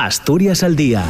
Asturias al día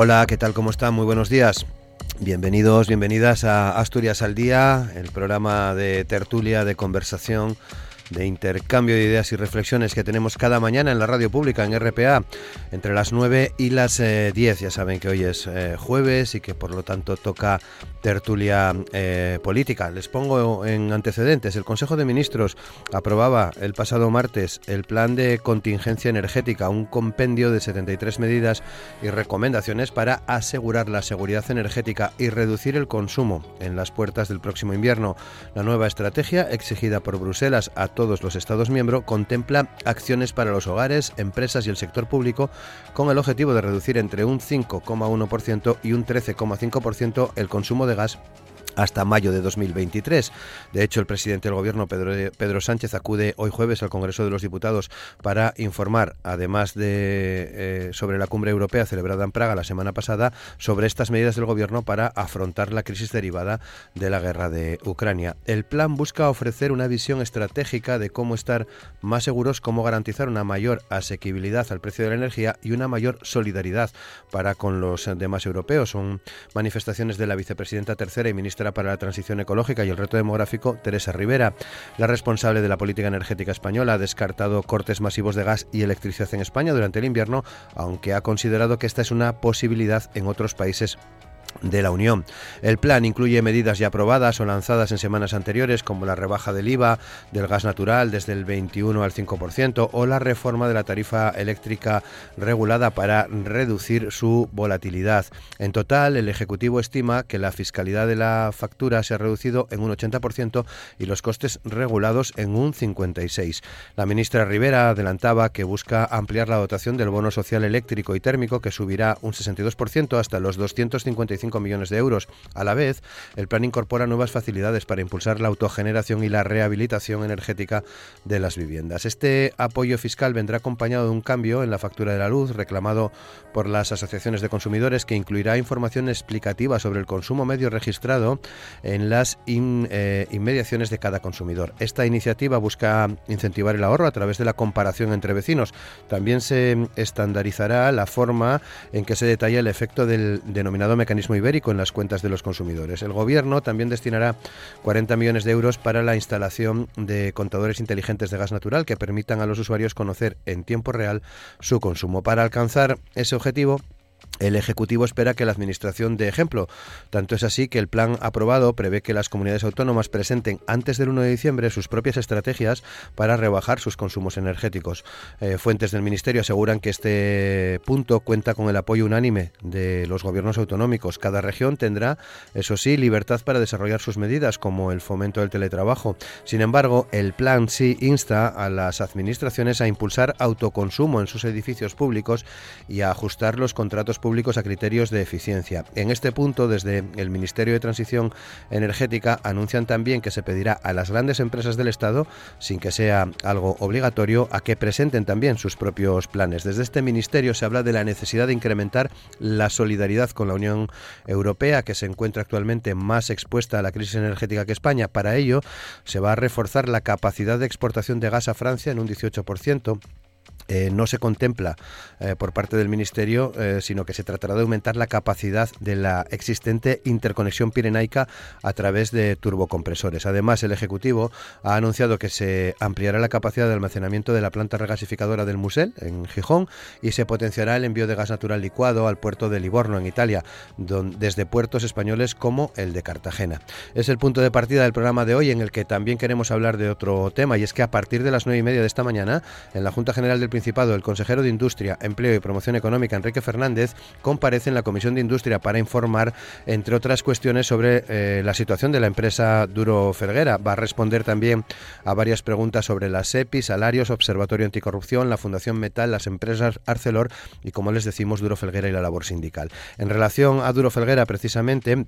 Hola, ¿qué tal? ¿Cómo están? Muy buenos días. Bienvenidos, bienvenidas a Asturias al Día, el programa de tertulia, de conversación de intercambio de ideas y reflexiones que tenemos cada mañana en la radio pública, en RPA, entre las 9 y las 10. Eh, ya saben que hoy es eh, jueves y que por lo tanto toca tertulia eh, política. Les pongo en antecedentes. El Consejo de Ministros aprobaba el pasado martes el plan de contingencia energética, un compendio de 73 medidas y recomendaciones para asegurar la seguridad energética y reducir el consumo en las puertas del próximo invierno. La nueva estrategia exigida por Bruselas a todos los Estados miembros contempla acciones para los hogares, empresas y el sector público con el objetivo de reducir entre un 5,1% y un 13,5% el consumo de gas hasta mayo de 2023. De hecho, el presidente del Gobierno, Pedro, Pedro, Sánchez, acude hoy jueves al Congreso de los Diputados para informar, además de eh, sobre la cumbre europea celebrada en Praga la semana pasada, sobre estas medidas del Gobierno para afrontar la crisis derivada de la guerra de Ucrania. El plan busca ofrecer una visión estratégica de cómo estar más seguros, cómo garantizar una mayor asequibilidad al precio de la energía y una mayor solidaridad para con los demás europeos. Son manifestaciones de la vicepresidenta tercera y ministra para la Transición Ecológica y el Reto Demográfico, Teresa Rivera. La responsable de la política energética española ha descartado cortes masivos de gas y electricidad en España durante el invierno, aunque ha considerado que esta es una posibilidad en otros países de la Unión. El plan incluye medidas ya aprobadas o lanzadas en semanas anteriores, como la rebaja del IVA del gas natural desde el 21 al 5% o la reforma de la tarifa eléctrica regulada para reducir su volatilidad. En total, el Ejecutivo estima que la fiscalidad de la factura se ha reducido en un 80% y los costes regulados en un 56%. La ministra Rivera adelantaba que busca ampliar la dotación del bono social eléctrico y térmico, que subirá un 62% hasta los 255 millones de euros. A la vez, el plan incorpora nuevas facilidades para impulsar la autogeneración y la rehabilitación energética de las viviendas. Este apoyo fiscal vendrá acompañado de un cambio en la factura de la luz reclamado por las asociaciones de consumidores que incluirá información explicativa sobre el consumo medio registrado en las eh, inmediaciones de cada consumidor. Esta iniciativa busca incentivar el ahorro a través de la comparación entre vecinos. También se estandarizará la forma en que se detalla el efecto del denominado mecanismo ibérico en las cuentas de los consumidores. El Gobierno también destinará 40 millones de euros para la instalación de contadores inteligentes de gas natural que permitan a los usuarios conocer en tiempo real su consumo. Para alcanzar ese objetivo, el Ejecutivo espera que la Administración dé ejemplo. Tanto es así que el plan aprobado prevé que las comunidades autónomas presenten antes del 1 de diciembre sus propias estrategias para rebajar sus consumos energéticos. Eh, fuentes del Ministerio aseguran que este punto cuenta con el apoyo unánime de los gobiernos autonómicos. Cada región tendrá, eso sí, libertad para desarrollar sus medidas, como el fomento del teletrabajo. Sin embargo, el plan sí insta a las administraciones a impulsar autoconsumo en sus edificios públicos y a ajustar los contratos públicos a criterios de eficiencia. En este punto, desde el Ministerio de Transición Energética anuncian también que se pedirá a las grandes empresas del Estado, sin que sea algo obligatorio, a que presenten también sus propios planes. Desde este ministerio se habla de la necesidad de incrementar la solidaridad con la Unión Europea, que se encuentra actualmente más expuesta a la crisis energética que España. Para ello, se va a reforzar la capacidad de exportación de gas a Francia en un 18% eh, no se contempla eh, por parte del Ministerio, eh, sino que se tratará de aumentar la capacidad de la existente interconexión pirenaica a través de turbocompresores. Además, el Ejecutivo ha anunciado que se ampliará la capacidad de almacenamiento de la planta regasificadora del Musel, en Gijón, y se potenciará el envío de gas natural licuado al puerto de Livorno, en Italia, desde puertos españoles como el de Cartagena. Es el punto de partida del programa de hoy, en el que también queremos hablar de otro tema, y es que a partir de las nueve y media de esta mañana, en la Junta General del El consejero de Industria, Empleo y Promoción Económica, Enrique Fernández, comparece en la Comisión de Industria para informar, entre otras cuestiones, sobre eh, la situación de la empresa Duro Felguera. Va a responder también a varias preguntas sobre la SEPI, salarios, Observatorio Anticorrupción, la Fundación Metal, las empresas Arcelor y, como les decimos, Duro Felguera y la labor sindical. En relación a Duro Felguera, precisamente,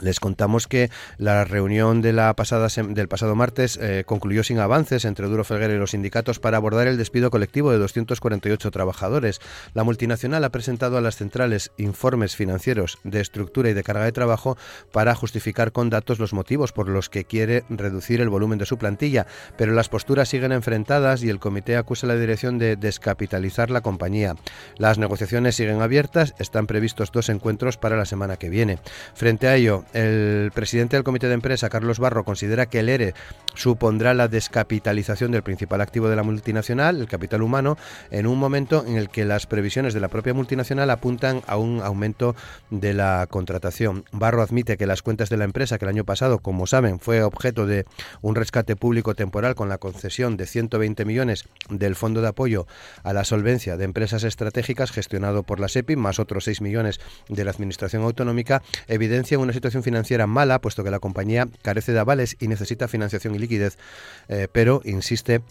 les contamos que la reunión de la pasada del pasado martes eh, concluyó sin avances entre Duro Felguera y los sindicatos para abordar el despido colectivo de 248 trabajadores. La multinacional ha presentado a las centrales informes financieros de estructura y de carga de trabajo para justificar con datos los motivos por los que quiere reducir el volumen de su plantilla, pero las posturas siguen enfrentadas y el comité acusa a la dirección de descapitalizar la compañía. Las negociaciones siguen abiertas, están previstos dos encuentros para la semana que viene. Frente a ello, el presidente del comité de empresa, Carlos Barro, considera que el ERE supondrá la descapitalización del principal activo de la multinacional, el capital humano, en un momento en el que las previsiones de la propia multinacional apuntan a un aumento de la contratación. Barro admite que las cuentas de la empresa, que el año pasado, como saben, fue objeto de un rescate público temporal con la concesión de 120 millones del Fondo de Apoyo a la Solvencia de Empresas Estratégicas gestionado por la SEPI, más otros 6 millones de la Administración Autonómica, evidencia una situación financiera mala, puesto que la compañía carece de avales y necesita financiación y liquidez, eh, pero insiste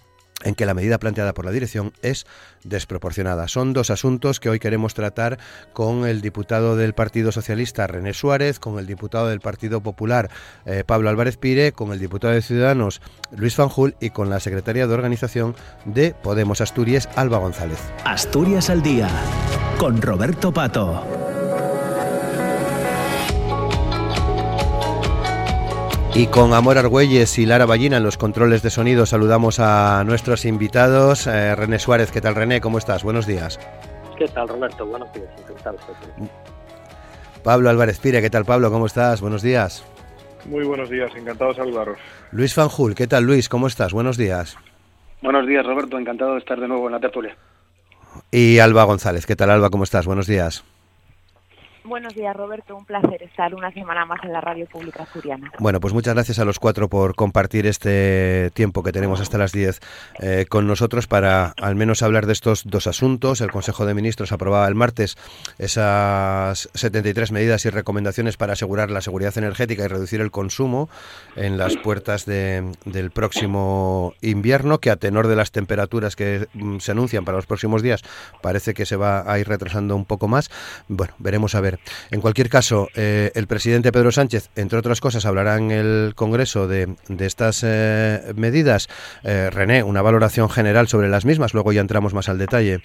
en que la medida planteada por la dirección es desproporcionada. Son dos asuntos que hoy queremos tratar con el diputado del Partido Socialista René Suárez, con el diputado del Partido Popular eh, Pablo Álvarez Pire, con el diputado de Ciudadanos Luis Fanjul y con la secretaria de organización de Podemos Asturias Alba González. Asturias al día con Roberto Pato. Y con Amor Argüelles y Lara Ballina en los controles de sonido saludamos a nuestros invitados. Eh, René Suárez, ¿qué tal René? ¿Cómo estás? Buenos días. ¿Qué tal Roberto? Buenos días. Pablo Álvarez Pire, ¿qué tal Pablo? ¿Cómo estás? Buenos días. Muy buenos días, encantado de saludaros. Luis Fanjul, ¿qué tal Luis? ¿Cómo estás? Buenos días. Buenos días Roberto, encantado de estar de nuevo en la tertulia. Y Alba González, ¿qué tal Alba? ¿Cómo estás? Buenos días. Buenos días, Roberto. Un placer estar una semana más en la Radio Pública Asturiana. Bueno, pues muchas gracias a los cuatro por compartir este tiempo que tenemos hasta las 10 eh, con nosotros para al menos hablar de estos dos asuntos. El Consejo de Ministros aprobaba el martes esas 73 medidas y recomendaciones para asegurar la seguridad energética y reducir el consumo en las puertas del próximo invierno, que a tenor de las temperaturas que mm, se anuncian para los próximos días parece que se va a ir retrasando un poco más. Bueno, veremos a ver en cualquier caso, eh, el presidente Pedro Sánchez, entre otras cosas, hablará en el Congreso de, estas eh, medidas. Eh, René, una valoración general sobre las mismas, luego ya entramos más al detalle.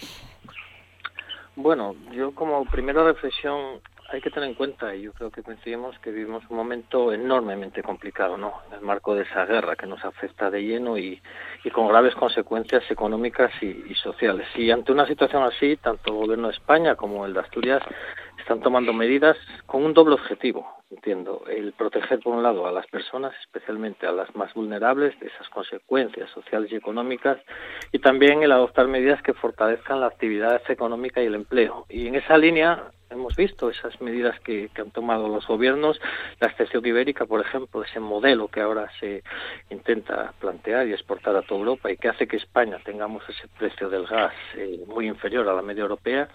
Bueno, yo como primera reflexión hay que tener en cuenta, y yo creo que coincidimos, que vivimos un momento enormemente complicado, ¿no? En el marco de esa guerra que nos afecta de lleno y, con graves consecuencias económicas y, sociales. Y ante una situación así, tanto el gobierno de España como el de Asturias están tomando medidas con un doble objetivo, entiendo, el proteger por un lado a las personas, especialmente a las más vulnerables de esas consecuencias sociales y económicas, y también el adoptar medidas que fortalezcan la actividad económica y el empleo. Y en esa línea hemos visto esas medidas que, han tomado los gobiernos, la excepción ibérica, por ejemplo, ese modelo que ahora se intenta plantear y exportar a toda Europa y que hace que España tengamos ese precio del gas eh, muy inferior a la media europea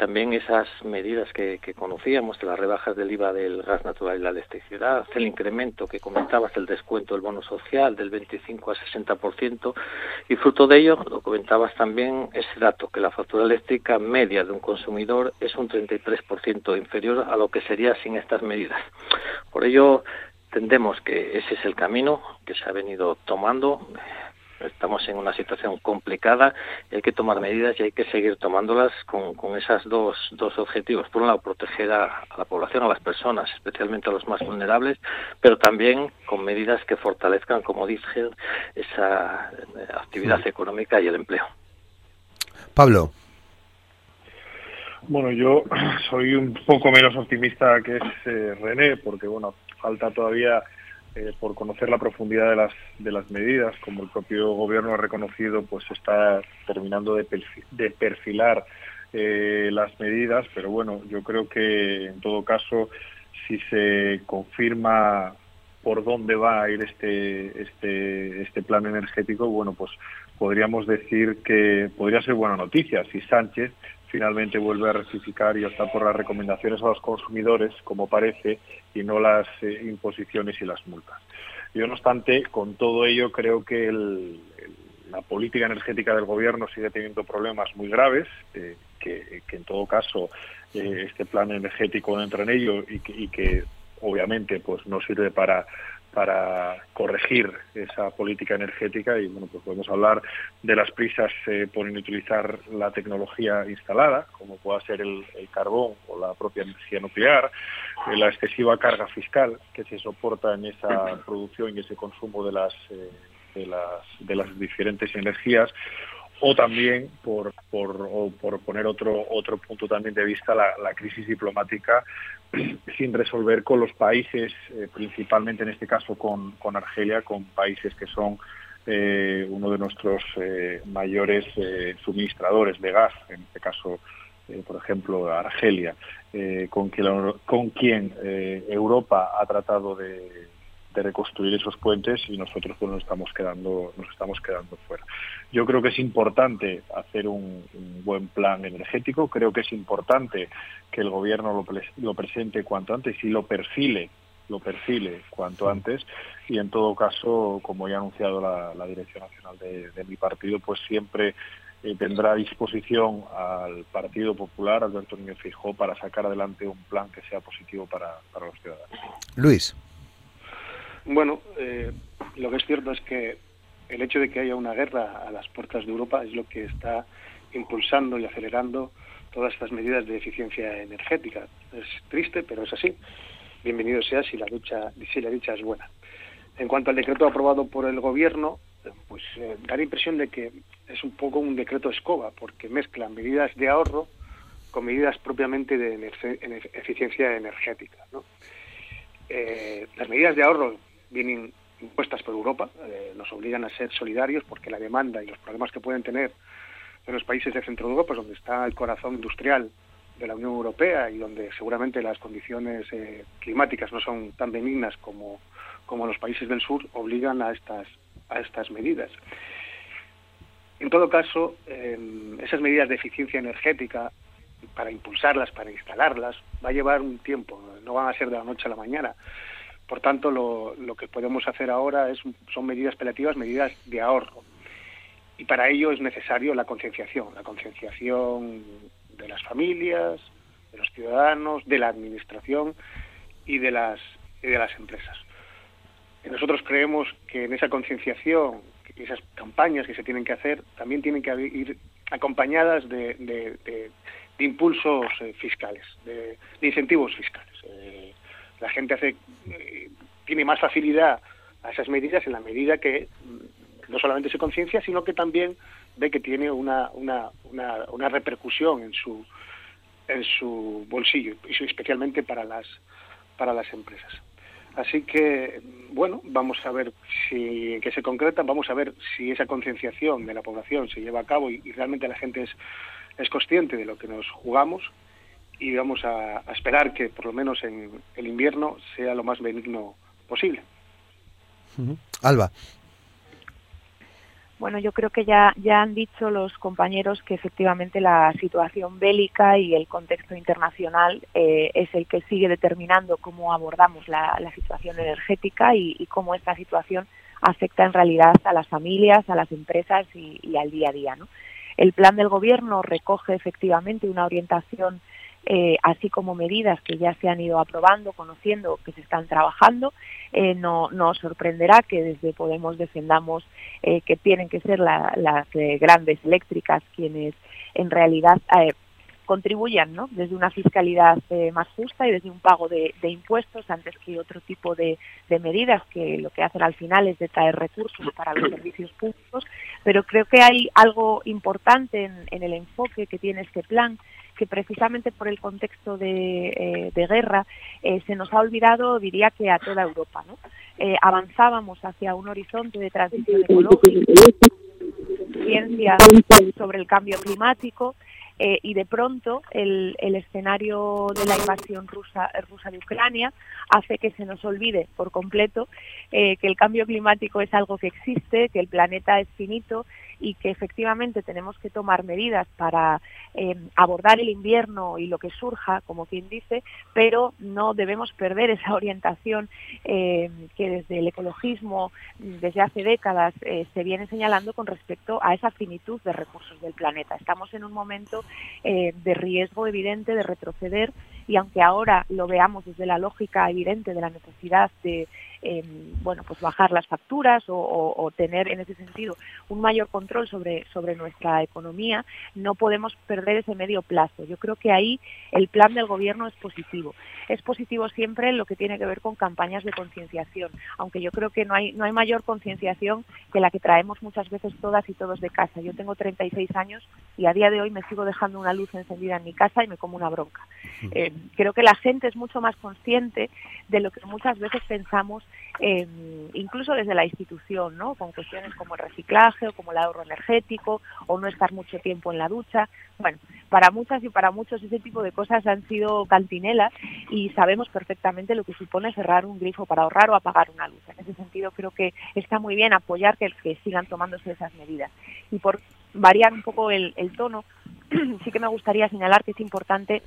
también esas medidas que, conocíamos de las rebajas del IVA del gas natural y la electricidad, el incremento que comentabas del descuento del bono social del 25 a 60% y fruto de ello, lo comentabas también, ese dato que la factura eléctrica media de un consumidor es un 33% inferior a lo que sería sin estas medidas. Por ello, entendemos que ese es el camino que se ha venido tomando Estamos en una situación complicada y hay que tomar medidas y hay que seguir tomándolas con, con esos dos, dos objetivos. Por un lado, proteger a, la población, a las personas, especialmente a los más vulnerables, pero también con medidas que fortalezcan, como dije, esa actividad económica y el empleo. Pablo. Bueno, yo soy un poco menos optimista que es eh, René, porque bueno, falta todavía eh, por conocer la profundidad de las de las medidas, como el propio gobierno ha reconocido, pues está terminando de, perfilar eh, las medidas, pero bueno, yo creo que en todo caso, si se confirma por dónde va a ir este este este plan energético, bueno, pues podríamos decir que podría ser buena noticia si Sánchez finalmente vuelve a rectificar y optar por las recomendaciones a los consumidores, como parece, y no las eh, imposiciones y las multas. Yo, no obstante, con todo ello, creo que la política energética del Gobierno sigue teniendo problemas muy graves, eh, que, en todo caso eh, este plan energético entra en ello y que, y que obviamente pues no sirve para para corregir esa política energética y bueno pues podemos hablar de las prisas eh, por inutilizar la tecnología instalada como pueda ser el, carbón o la propia energía nuclear eh, la excesiva carga fiscal que se soporta en esa producción y ese consumo de las eh, de las de las diferentes energías o también por, por, poner otro, otro punto también de vista, la, crisis diplomática sin resolver con los países, eh, principalmente en este caso con, con, Argelia, con países que son eh, uno de nuestros eh, mayores suministradores de gas, en este caso, por ejemplo, Argelia, con quien, con quien Europa ha tratado de de reconstruir esos puentes y nosotros pues nos estamos quedando nos estamos quedando fuera. Yo creo que es importante hacer un, buen plan energético, creo que es importante que el gobierno lo, presente cuanto antes y lo perfile lo perfile cuanto antes y en todo caso, como ya ha anunciado la, Dirección Nacional de, mi partido, pues siempre eh, tendrá disposición al Partido Popular, Alberto Núñez Fijó, para sacar adelante un plan que sea positivo para, para los ciudadanos. Luis. Bueno, eh, lo que es cierto es que el hecho de que haya una guerra a las puertas de Europa es lo que está impulsando y acelerando todas estas medidas de eficiencia energética. Es triste, pero es así. Bienvenido sea si la lucha, si la dicha es buena. En cuanto al decreto aprobado por el gobierno, pues eh, da la impresión de que es un poco un decreto escoba, porque mezcla medidas de ahorro con medidas propiamente de eficiencia energética. ¿no? Eh, las medidas de ahorro vienen impuestas por Europa, eh, nos obligan a ser solidarios porque la demanda y los problemas que pueden tener en los países de Centro Europa, donde está el corazón industrial de la Unión Europea y donde seguramente las condiciones eh, climáticas no son tan benignas como, como los países del sur, obligan a estas, a estas medidas. En todo caso, esas medidas de eficiencia energética, para impulsarlas, para instalarlas, va a llevar un tiempo, no van a ser de la noche a la mañana. Por tanto, lo, que podemos hacer ahora es, son medidas paliativas, medidas de ahorro. Y para ello es necesario la concienciación, la concienciación de las familias, de los ciudadanos, de la administración y de las, de las empresas. nosotros creemos que en esa concienciación, esas campañas que se tienen que hacer, también tienen que ir acompañadas de, impulsos eh, fiscales, de, incentivos fiscales. Eh, la gente hace, eh, tiene más facilidad a esas medidas en la medida que mm, no solamente se conciencia, sino que también ve que tiene una, una, una, repercusión en su, en su bolsillo, y especialmente para las, para las empresas. Así que, bueno, vamos a ver si qué se concreta, vamos a ver si esa concienciación de la población se lleva a cabo y, realmente la gente es, es consciente de lo que nos jugamos y vamos a, esperar que por lo menos en el invierno sea lo más benigno posible. Alba. Bueno, yo creo que ya, ya han dicho los compañeros que efectivamente la situación bélica y el contexto internacional eh, es el que sigue determinando cómo abordamos la, situación energética y, cómo esta situación afecta en realidad a las familias, a las empresas y, y al día a día. ¿no? El plan del Gobierno recoge efectivamente una orientación eh, así como medidas que ya se han ido aprobando, conociendo, que se están trabajando. Eh, no nos sorprenderá que desde Podemos defendamos eh, que tienen que ser las grandes eléctricas quienes en realidad contribuyan ¿no? desde una fiscalidad eh, más justa y desde un pago de, impuestos antes que otro tipo de, medidas que lo que hacen al final es de traer recursos para los servicios públicos. Pero creo que hay algo importante en, el enfoque que tiene este plan que precisamente por el contexto de, eh, guerra eh, se nos ha olvidado, diría que a toda Europa. ¿no? avanzábamos hacia un horizonte de transición ecológica, ciencia sobre el cambio climático, eh, y de pronto el, el, escenario de la invasión rusa, rusa de Ucrania hace que se nos olvide por completo eh, que el cambio climático es algo que existe, que el planeta es finito y que efectivamente tenemos que tomar medidas para eh, abordar el invierno y lo que surja, como quien dice, pero no debemos perder esa orientación eh, que desde el ecologismo, desde hace décadas, eh, se viene señalando con respecto a esa finitud de recursos del planeta. Estamos en un momento de riesgo evidente de retroceder y aunque ahora lo veamos desde la lógica evidente de la necesidad de bueno, pues bajar las facturas o, tener en ese sentido un mayor control sobre, sobre nuestra economía, no podemos perder ese medio plazo. Yo creo que ahí el plan del gobierno es positivo. Es positivo siempre lo que tiene que ver con campañas de concienciación, aunque yo creo que no hay, no hay mayor concienciación que la que traemos muchas veces todas y todos de casa. Yo tengo 36 años y a día de hoy me sigo dejando una luz encendida en mi casa y me como una bronca. Eh, creo que la gente es mucho más consciente de lo que muchas veces pensamos eh, incluso desde la institución, ¿no? Con cuestiones como el reciclaje o como el ahorro energético o no estar mucho tiempo en la ducha. Bueno, para muchas y para muchos ese tipo de cosas han sido cantinelas y sabemos perfectamente lo que supone cerrar un grifo para ahorrar o apagar una luz. En ese sentido creo que está muy bien apoyar que, que sigan tomándose esas medidas. Y por variar un poco el, el tono, sí que me gustaría señalar que es importante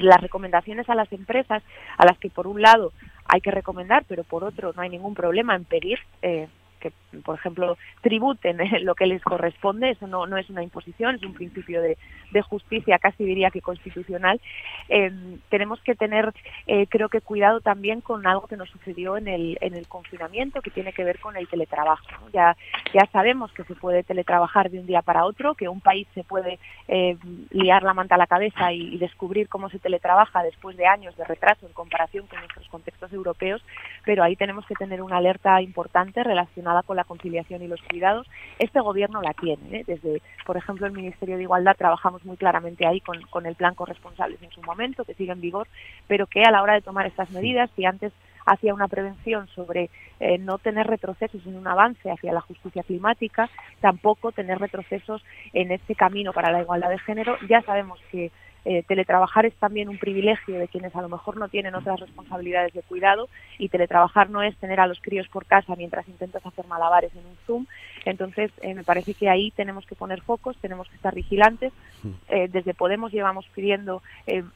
las recomendaciones a las empresas, a las que por un lado hay que recomendar, pero por otro no hay ningún problema en pedir eh, que, por ejemplo, tributen lo que les corresponde, eso no, no es una imposición, es un principio de, de justicia, casi diría que constitucional. Eh, tenemos que tener, eh, creo que, cuidado también con algo que nos sucedió en el, en el confinamiento, que tiene que ver con el teletrabajo. Ya, ya sabemos que se puede teletrabajar de un día para otro, que un país se puede eh, liar la manta a la cabeza y, y descubrir cómo se teletrabaja después de años de retraso en comparación con nuestros contextos europeos, pero ahí tenemos que tener una alerta importante relacionada con la conciliación y los cuidados. Este gobierno la tiene. ¿eh? Desde, por ejemplo, el Ministerio de Igualdad trabajamos muy claramente ahí con, con el plan corresponsables en su momento, que sigue en vigor, pero que a la hora de tomar estas medidas, si antes hacía una prevención sobre eh, no tener retrocesos en un avance hacia la justicia climática, tampoco tener retrocesos en este camino para la igualdad de género. Ya sabemos que eh, teletrabajar es también un privilegio de quienes a lo mejor no tienen otras responsabilidades de cuidado y teletrabajar no es tener a los críos por casa mientras intentas hacer malabares en un Zoom. Entonces, eh, me parece que ahí tenemos que poner focos, tenemos que estar vigilantes. Mm. Eh, desde Podemos llevamos pidiendo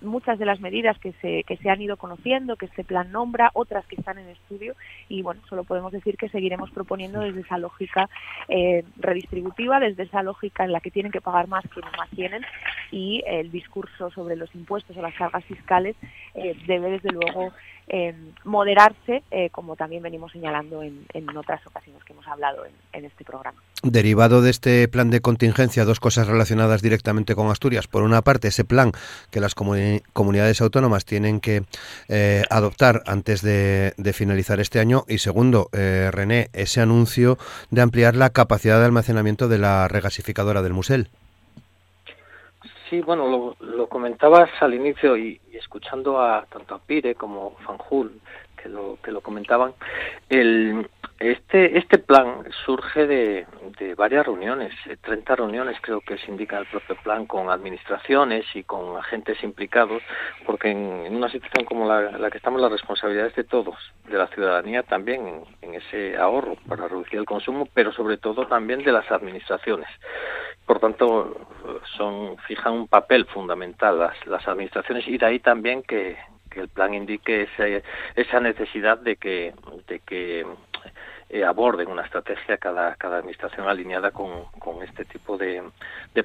muchas de las medidas que se, que se han ido conociendo, que este plan nombra, otras que están en estudio y, bueno, solo podemos decir que seguiremos proponiendo desde esa lógica redistributiva, desde esa lógica en la que tienen que pagar más quienes más tienen y el discurso sobre los impuestos o las cargas fiscales eh, debe desde luego eh, moderarse, eh, como también venimos señalando en, otras ocasiones que hemos hablado en, este programa. Derivado de este plan de contingencia, dos cosas relacionadas directamente con Asturias. Por una parte, ese plan que las comunidades autónomas tienen que adoptar antes de, finalizar este año. Y segundo, René, ese anuncio de ampliar la capacidad de almacenamiento de la regasificadora del Musel. Sí, bueno, lo, lo comentabas al inicio y, escuchando a tanto a Pire como Fanjul que lo que lo comentaban, el, este, este plan surge de, de varias reuniones, 30 reuniones creo que se indica el propio plan con administraciones y con agentes implicados, porque en, una situación como la, que estamos la responsabilidad es de todos, de la ciudadanía también en, ese ahorro para reducir el consumo, pero sobre todo también de las administraciones. Por tanto, son fijan un papel fundamental las, las administraciones y de ahí también que, que el plan indique ese, esa necesidad de que, de que eh, aborden una estrategia cada, cada administración alineada con, con este tipo de,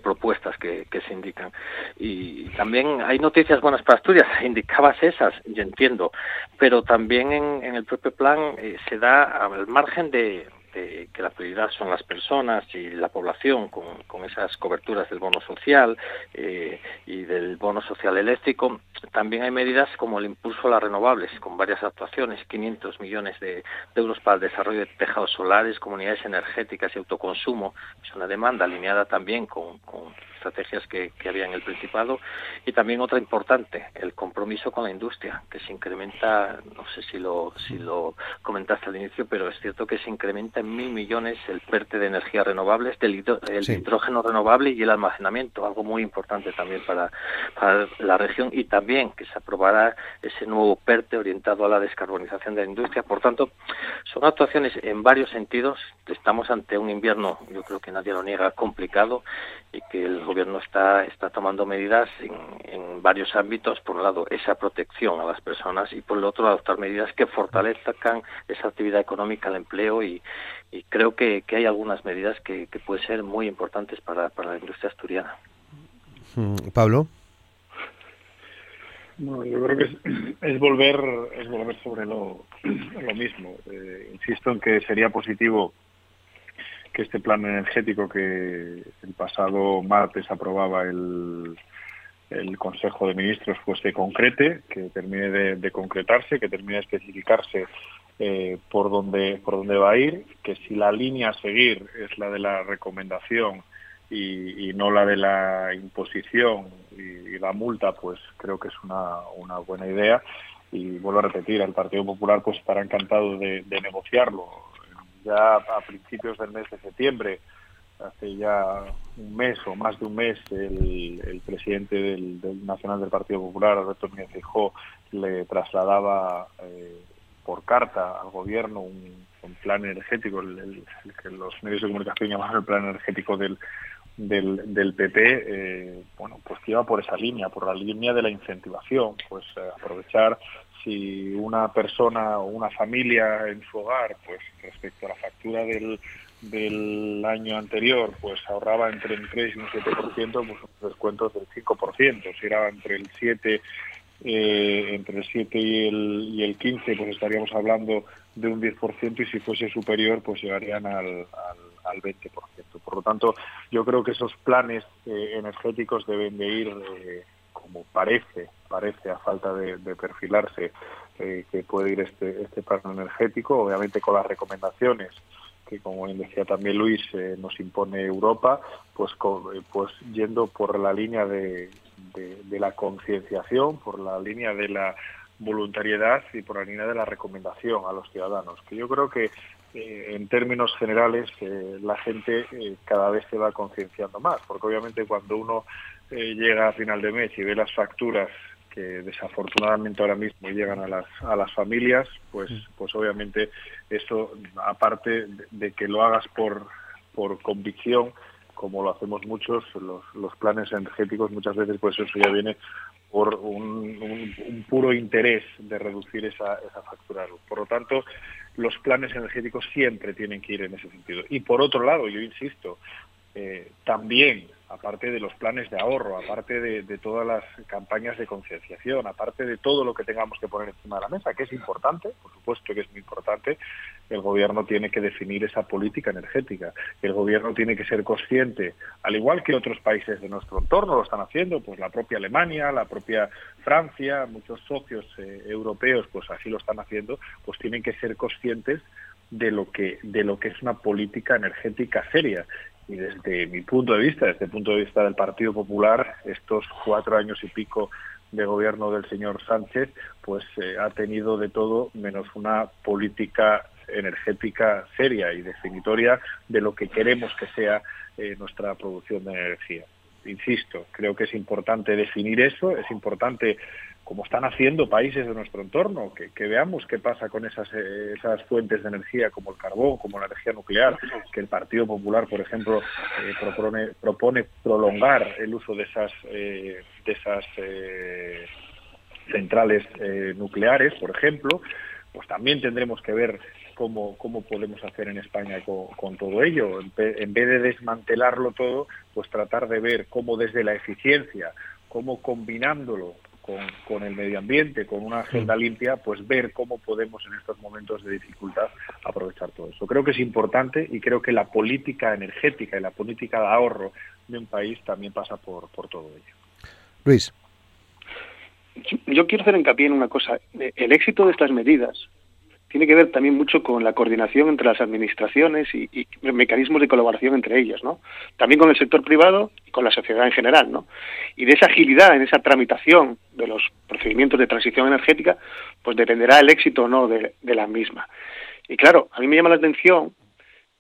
propuestas que, que, se indican. Y también hay noticias buenas para Asturias, indicabas esas, yo entiendo, pero también en, en el propio plan eh, se da al margen de, que la prioridad son las personas y la población con, con esas coberturas del bono social eh, y del bono social eléctrico. También hay medidas como el impulso a las renovables, con varias actuaciones, 500 millones de, euros para el desarrollo de tejados solares, comunidades energéticas y autoconsumo. Es una demanda alineada también con estrategias que, que, había en el Principado y también otra importante, el compromiso con la industria, que se incrementa, no sé si lo, si lo comentaste al inicio, pero es cierto que se incrementa en mil millones el PERTE de energías renovables, del el hidrógeno renovable y el almacenamiento, algo muy importante también para, para la región y también que se aprobará ese nuevo PERTE orientado a la descarbonización de la industria. Por tanto, son actuaciones en varios sentidos. Estamos ante un invierno, yo creo que nadie lo niega, complicado y que el gobierno está, está tomando medidas en, en, varios ámbitos. Por un lado, esa protección a las personas y por el otro, adoptar medidas que fortalezcan esa actividad económica, el empleo y, y creo que, que, hay algunas medidas que, que pueden ser muy importantes para, para la industria asturiana. Mm, Pablo. No, yo creo que es, es, volver es volver sobre lo, lo mismo. Eh, insisto en que sería positivo que este plan energético que el pasado martes aprobaba el, el Consejo de Ministros pues se concrete, que termine de, concretarse, que termine de especificarse eh, por dónde por dónde va a ir, que si la línea a seguir es la de la recomendación y, no la de la imposición y, la multa, pues creo que es una, una buena idea. Y vuelvo a repetir, el Partido Popular pues estará encantado de negociarlo ya a principios del mes de septiembre, hace ya un mes o más de un mes, el, el presidente del, Nacional del Partido Popular, Alberto Núñez Feijóo, le trasladaba eh, por carta al gobierno un, plan energético, el, que los medios de comunicación llamaban el plan energético del, del, del PP, eh, bueno, pues que iba por esa línea, por la línea de la incentivación, pues eh, aprovechar si una persona o una familia en su hogar, pues respecto a la factura del, del año anterior, pues ahorraba entre un 3 y un 7%, pues un descuento del 5%. Si era entre el 7 eh, entre el 7 y el, y el 15, pues estaríamos hablando de un 10% y si fuese superior, pues llegarían al, al, al 20%. Por lo tanto, yo creo que esos planes eh, energéticos deben de ir eh, como parece, parece a falta de, perfilarse eh, que puede ir este, este plan energético, obviamente con las recomendaciones que como decía también Luis eh, nos impone Europa, pues con, eh, pues yendo por la línea de, de, la concienciación, por la línea de la voluntariedad y por la línea de la recomendación a los ciudadanos, que yo creo que en términos generales eh, la gente cada vez se va concienciando más, porque obviamente cuando uno eh, llega a final de mes y ve las facturas que desafortunadamente ahora mismo llegan a las a las familias, pues pues obviamente eso aparte de, de que lo hagas por por convicción como lo hacemos muchos, los, los planes energéticos muchas veces pues eso ya viene por un, un, un puro interés de reducir esa, esa factura. Por lo tanto, los planes energéticos siempre tienen que ir en ese sentido. Y por otro lado, yo insisto, eh, también aparte de los planes de ahorro, aparte de, todas las campañas de concienciación, aparte de todo lo que tengamos que poner encima de la mesa, que es importante, por supuesto que es muy importante, el gobierno tiene que definir esa política energética. El gobierno tiene que ser consciente, al igual que otros países de nuestro entorno lo están haciendo, pues la propia Alemania, la propia Francia, muchos socios eh, europeos, pues así lo están haciendo, pues tienen que ser conscientes de lo que de lo que es una política energética seria y desde mi punto de vista, desde el punto de vista del Partido Popular, estos cuatro años y pico de gobierno del señor Sánchez, pues eh, ha tenido de todo menos una política energética seria y definitoria de lo que queremos que sea eh, nuestra producción de energía. Insisto, creo que es importante definir eso, es importante como están haciendo países de nuestro entorno, que, veamos qué pasa con esas, eh, esas fuentes de energía como el carbón, como la energía nuclear, que el Partido Popular, por ejemplo, eh, propone, prolongar el uso de esas, eh, de esas eh, centrales nucleares, por ejemplo, pues también tendremos que ver cómo, cómo podemos hacer en España con, todo ello. En vez de desmantelarlo todo, pues tratar de ver cómo desde la eficiencia, cómo combinándolo con, el medio ambiente, con una agenda limpia, pues ver cómo podemos en estos momentos de dificultad aprovechar todo eso. Creo que es importante y creo que la política energética y la política de ahorro de un país también pasa por, por todo ello. Luis. Yo quiero hacer hincapié en una cosa. El éxito de estas medidas tiene que ver también mucho con la coordinación entre las administraciones y, mecanismos de colaboración entre ellas, ¿no? También con el sector privado y con la sociedad en general, ¿no? Y de esa agilidad en esa tramitación de los procedimientos de transición energética, pues dependerá el éxito o no de, la misma. Y claro, a mí me llama la atención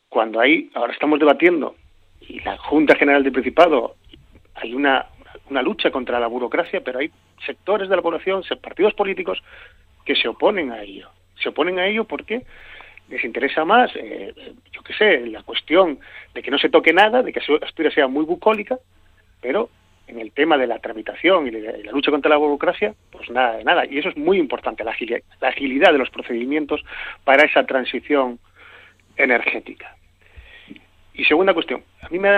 cuando hay, ahora estamos debatiendo, y la Junta General del Principado, hay una, una lucha contra la burocracia, pero hay sectores de la población, partidos políticos, que se oponen a ello se oponen a ello porque les interesa más, eh, yo qué sé, la cuestión de que no se toque nada, de que Asturias sea muy bucólica, pero en el tema de la tramitación y la lucha contra la burocracia, pues nada de nada. Y eso es muy importante, la agilidad, la agilidad de los procedimientos para esa transición energética. Y segunda cuestión, a mí me,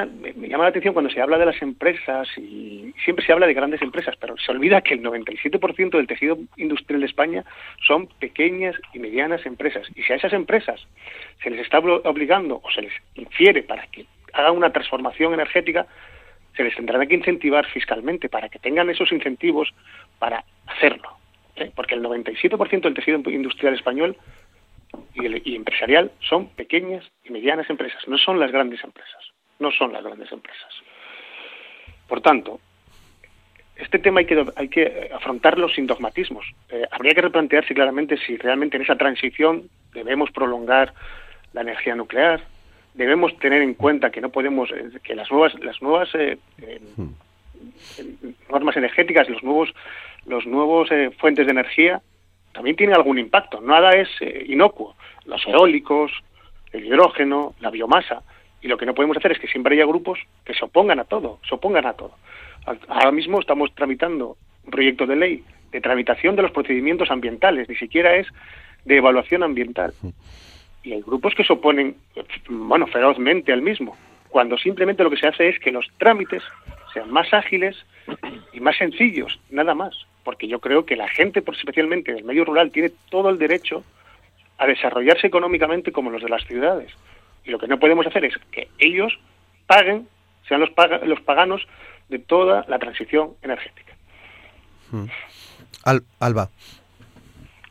llama la atención cuando se habla de las empresas y siempre se habla de grandes empresas, pero se olvida que el 97% del tejido industrial de España son pequeñas y medianas empresas. Y si a esas empresas se les está obligando o se les infiere para que hagan una transformación energética, se les tendrá que incentivar fiscalmente para que tengan esos incentivos para hacerlo. ¿eh? Porque el 97% del tejido industrial español y, empresarial son pequeñas y medianas empresas, no son las grandes empresas, no son las grandes empresas. Por tanto, este tema hay que, hay que afrontarlo sin dogmatismos. Eh, habría que replantearse claramente si realmente en esa transición debemos prolongar la energía nuclear, debemos tener en cuenta que no podemos, eh, que las nuevas, las nuevas eh, hmm. normas energéticas, los nuevos, los nuevos fuentes de energía también tiene algún impacto. Nada es eh, inocuo. Los eólicos, el hidrógeno, la biomasa. Y lo que no podemos hacer es que siempre haya grupos que se opongan a todo, se opongan a todo. Ahora mismo estamos tramitando un proyecto de ley de tramitación de los procedimientos ambientales, ni siquiera es de evaluación ambiental. Y hay grupos que se oponen, bueno, ferozmente al mismo, cuando simplemente lo que se hace es que los trámites sean más ágiles y más sencillos, nada más porque yo creo que la gente, especialmente del medio rural, tiene todo el derecho a desarrollarse económicamente como los de las ciudades. Y lo que no podemos hacer es que ellos paguen, sean los, los paganos de toda la transición energética. Hmm. Alba.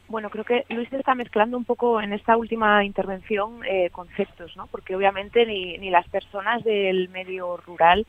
Bueno, creo que Luis está mezclando un poco en esta última intervención eh, conceptos, ¿no? Porque obviamente ni, ni las personas del medio rural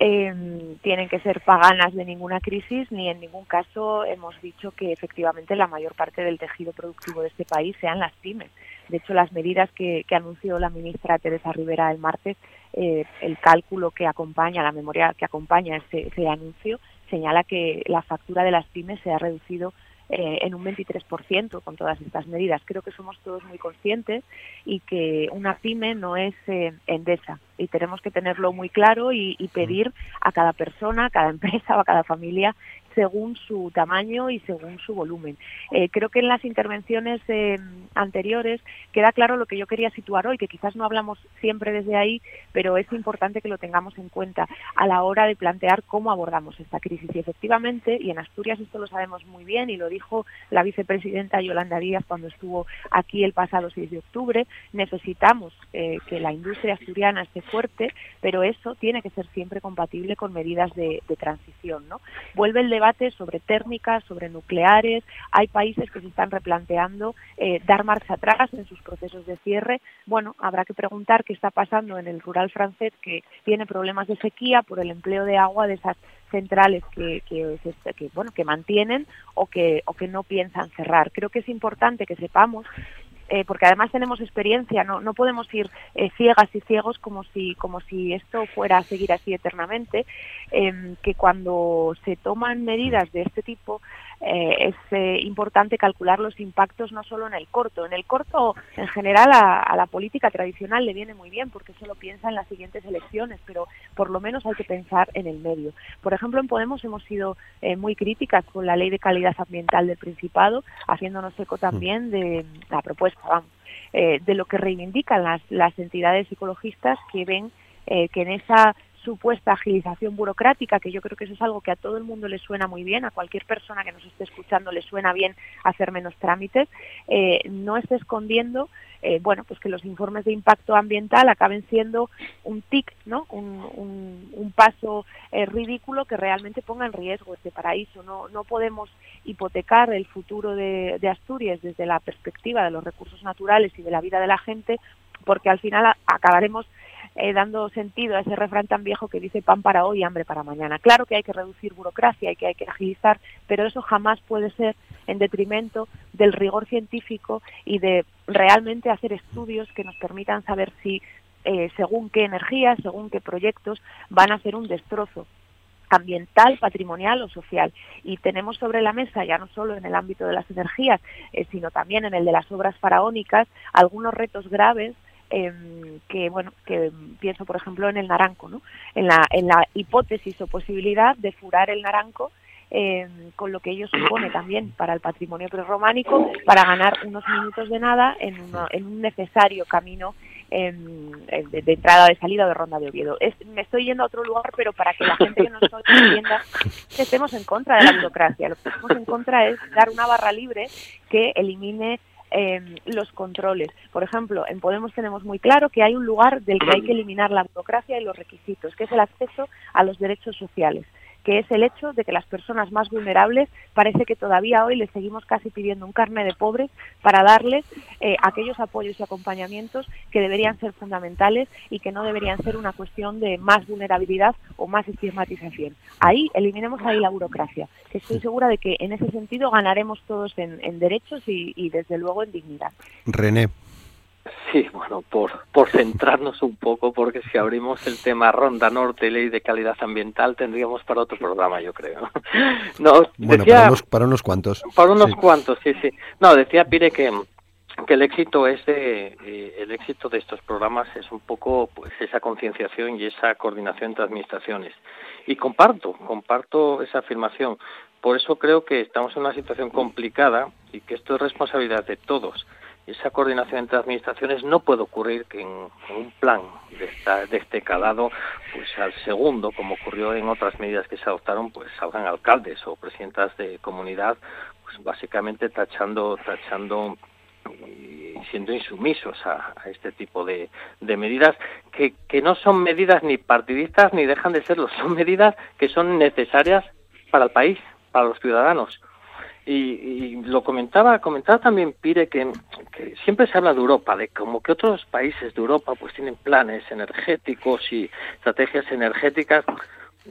eh, tienen que ser paganas de ninguna crisis, ni en ningún caso hemos dicho que efectivamente la mayor parte del tejido productivo de este país sean las pymes. De hecho, las medidas que, anunció la ministra Teresa Rivera el martes, eh, el cálculo que acompaña, la memoria que acompaña ese, ese anuncio, señala que la factura de las pymes se ha reducido eh, en un 23% con todas estas medidas. Creo que somos todos muy conscientes y que una pyme no es eh, endesa y tenemos que tenerlo muy claro y, y, pedir a cada persona, a cada empresa o a cada familia según su tamaño y según su volumen. Eh, creo que en las intervenciones eh, anteriores queda claro lo que yo quería situar hoy, que quizás no hablamos siempre desde ahí, pero es importante que lo tengamos en cuenta a la hora de plantear cómo abordamos esta crisis. Y efectivamente, y en Asturias esto lo sabemos muy bien, y lo dijo la vicepresidenta Yolanda Díaz cuando estuvo aquí el pasado 6 de octubre, necesitamos eh, que la industria asturiana esté fuerte, pero eso tiene que ser siempre compatible con medidas de, de transición. ¿no? Vuelve el debate sobre térmicas, sobre nucleares. Hay países que se están replanteando eh, dar marcha atrás en sus procesos de cierre. Bueno, habrá que preguntar qué está pasando en el rural francés que tiene problemas de sequía por el empleo de agua de esas centrales que, que, que, bueno que mantienen o que o que no piensan cerrar. Creo que es importante que sepamos eh, porque además tenemos experiencia, no, no podemos ir eh, ciegas y ciegos como si, como si esto fuera a seguir así eternamente, em, que cuando se toman medidas de este tipo eh, es eh, importante calcular los impactos no solo en el corto. En el corto, en general, a, la política tradicional le viene muy bien porque solo piensa en las siguientes elecciones, pero por lo menos hay que pensar en el medio. Por ejemplo, en Podemos hemos sido eh, muy críticas con la ley de calidad ambiental del Principado, haciéndonos eco también de la propuesta, vamos, de lo que reivindican las, las entidades ecologistas que ven que en esa supuesta agilización burocrática, que yo creo que eso es algo que a todo el mundo le suena muy bien, a cualquier persona que nos esté escuchando le suena bien hacer menos trámites, eh, no esté escondiendo eh, bueno, pues que los informes de impacto ambiental acaben siendo un tic, ¿no? Un, paso eh, ridículo que realmente ponga en riesgo este paraíso. No, no podemos hipotecar el futuro de, Asturias desde la perspectiva de los recursos naturales y de la vida de la gente, porque al final acabaremos eh, dando sentido a ese refrán tan viejo que dice pan para hoy y hambre para mañana. Claro que hay que reducir burocracia y que hay que agilizar, pero eso jamás puede ser en detrimento del rigor científico y de realmente hacer estudios que nos permitan saber si eh, según qué energías, según qué proyectos van a hacer un destrozo ambiental, patrimonial o social. Y tenemos sobre la mesa, ya no solo en el ámbito de las energías, eh, sino también en el de las obras faraónicas, algunos retos graves em, que bueno que pienso por ejemplo en el naranco no en la en la hipótesis o posibilidad de furar el naranco eh, con lo que ello supone también para el patrimonio prerrománico, para ganar unos minutos de nada en, en un necesario camino em, de, entrada, de salida de Ronda de Oviedo. me estoy yendo a otro lugar, pero para que la gente que nos entienda que estemos en contra de la burocracia. Lo que estamos en contra es dar una barra libre que elimine em, los controles. Por ejemplo, en Podemos tenemos muy claro que hay un lugar del que hay que eliminar la burocracia y los requisitos, que es el acceso a los derechos sociales que es el hecho de que las personas más vulnerables parece que todavía hoy les seguimos casi pidiendo un carne de pobres para darles eh, aquellos apoyos y acompañamientos que deberían ser fundamentales y que no deberían ser una cuestión de más vulnerabilidad o más estigmatización. Ahí eliminemos ahí la burocracia, que estoy segura de que en ese sentido ganaremos todos en, derechos y, y desde luego en dignidad. René. Sí, bueno, por, por centrarnos un poco, porque si abrimos el tema Ronda Norte, Ley de Calidad Ambiental, tendríamos para otro programa, yo creo. No, bueno, para, unos, para unos cuantos. Para unos cuantos, sí, sí. No, decía Pire que, que el éxito es de, eh, el éxito de estos programas es un poco pues esa concienciación y esa coordinación entre administraciones. Y comparto, comparto esa afirmación. Por eso creo que estamos en una situación complicada y que esto es responsabilidad de todos esa coordinación entre administraciones no puede ocurrir que en, un plan de, esta, este calado, pues al segundo, como ocurrió en otras medidas que se adoptaron, pues salgan alcaldes o presidentas de comunidad, pues básicamente tachando, tachando y siendo insumisos a, este tipo de, de medidas que, que no son medidas ni partidistas ni dejan de serlo, son medidas que son necesarias para el país, para los ciudadanos y, lo comentaba comentaba también Pire que, siempre se habla de Europa de como que otros países de Europa pues tienen planes energéticos y estrategias energéticas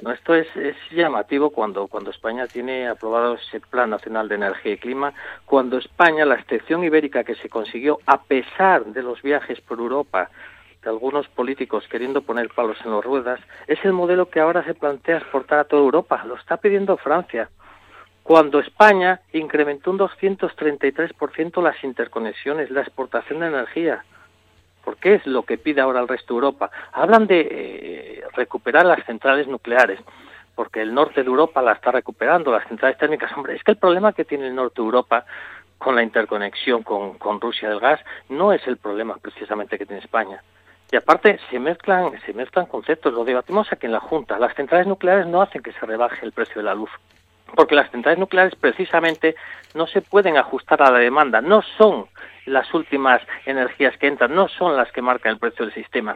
no, esto es, es llamativo cuando, cuando España tiene aprobado ese Plan Nacional de Energía y Clima, cuando España, la excepción ibérica que se consiguió a pesar de los viajes por Europa, de algunos políticos queriendo poner palos en las ruedas, es el modelo que ahora se plantea exportar a toda Europa. Lo está pidiendo Francia, cuando España incrementó un 233% las interconexiones, la exportación de energía. ¿Por qué es lo que pide ahora el resto de Europa? Hablan de eh, recuperar las centrales nucleares, porque el norte de Europa la está recuperando, las centrales térmicas. Hombre, es que el problema que tiene el norte de Europa con la interconexión con, con Rusia del gas no es el problema precisamente que tiene España. Y aparte se mezclan, se mezclan conceptos, lo debatimos aquí en la Junta. Las centrales nucleares no hacen que se rebaje el precio de la luz porque las centrales nucleares precisamente no se pueden ajustar a la demanda, no son las últimas energías que entran, no son las que marcan el precio del sistema.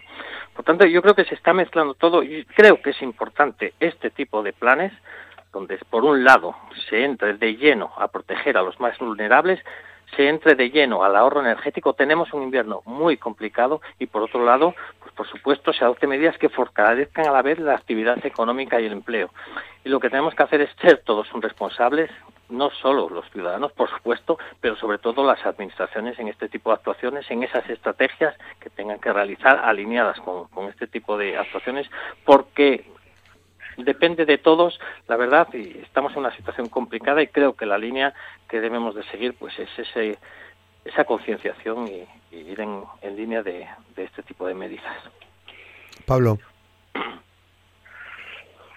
Por tanto, yo creo que se está mezclando todo y creo que es importante este tipo de planes donde por un lado se entre de lleno a proteger a los más vulnerables, se entre de lleno al ahorro energético, tenemos un invierno muy complicado y por otro lado, por supuesto, se adopten medidas que fortalezcan a la vez la actividad económica y el empleo. Y lo que tenemos que hacer es ser todos responsables, no solo los ciudadanos, por supuesto, pero sobre todo las administraciones en este tipo de actuaciones, en esas estrategias que tengan que realizar alineadas con, con este tipo de actuaciones, porque depende de todos, la verdad, y estamos en una situación complicada y creo que la línea que debemos de seguir pues es ese, esa concienciación y, ir en, línea de, este tipo de medidas. Pablo.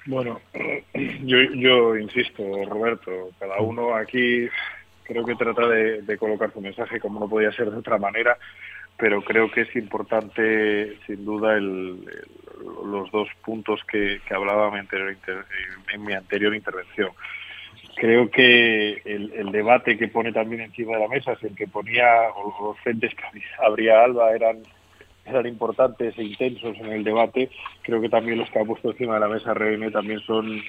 Bueno, yo, yo insisto, Roberto, cada uno aquí creo que trata de, colocar su mensaje como no podía ser de otra manera, pero creo que es importante, sin duda, el, los dos puntos que, hablaba en mi anterior intervención creo que el, debate que pone también encima de la mesa es el que ponía, o los frentes que habría Alba eran, eran importantes e intensos en el debate, creo que también los que ha puesto encima de la mesa Reine también son eh,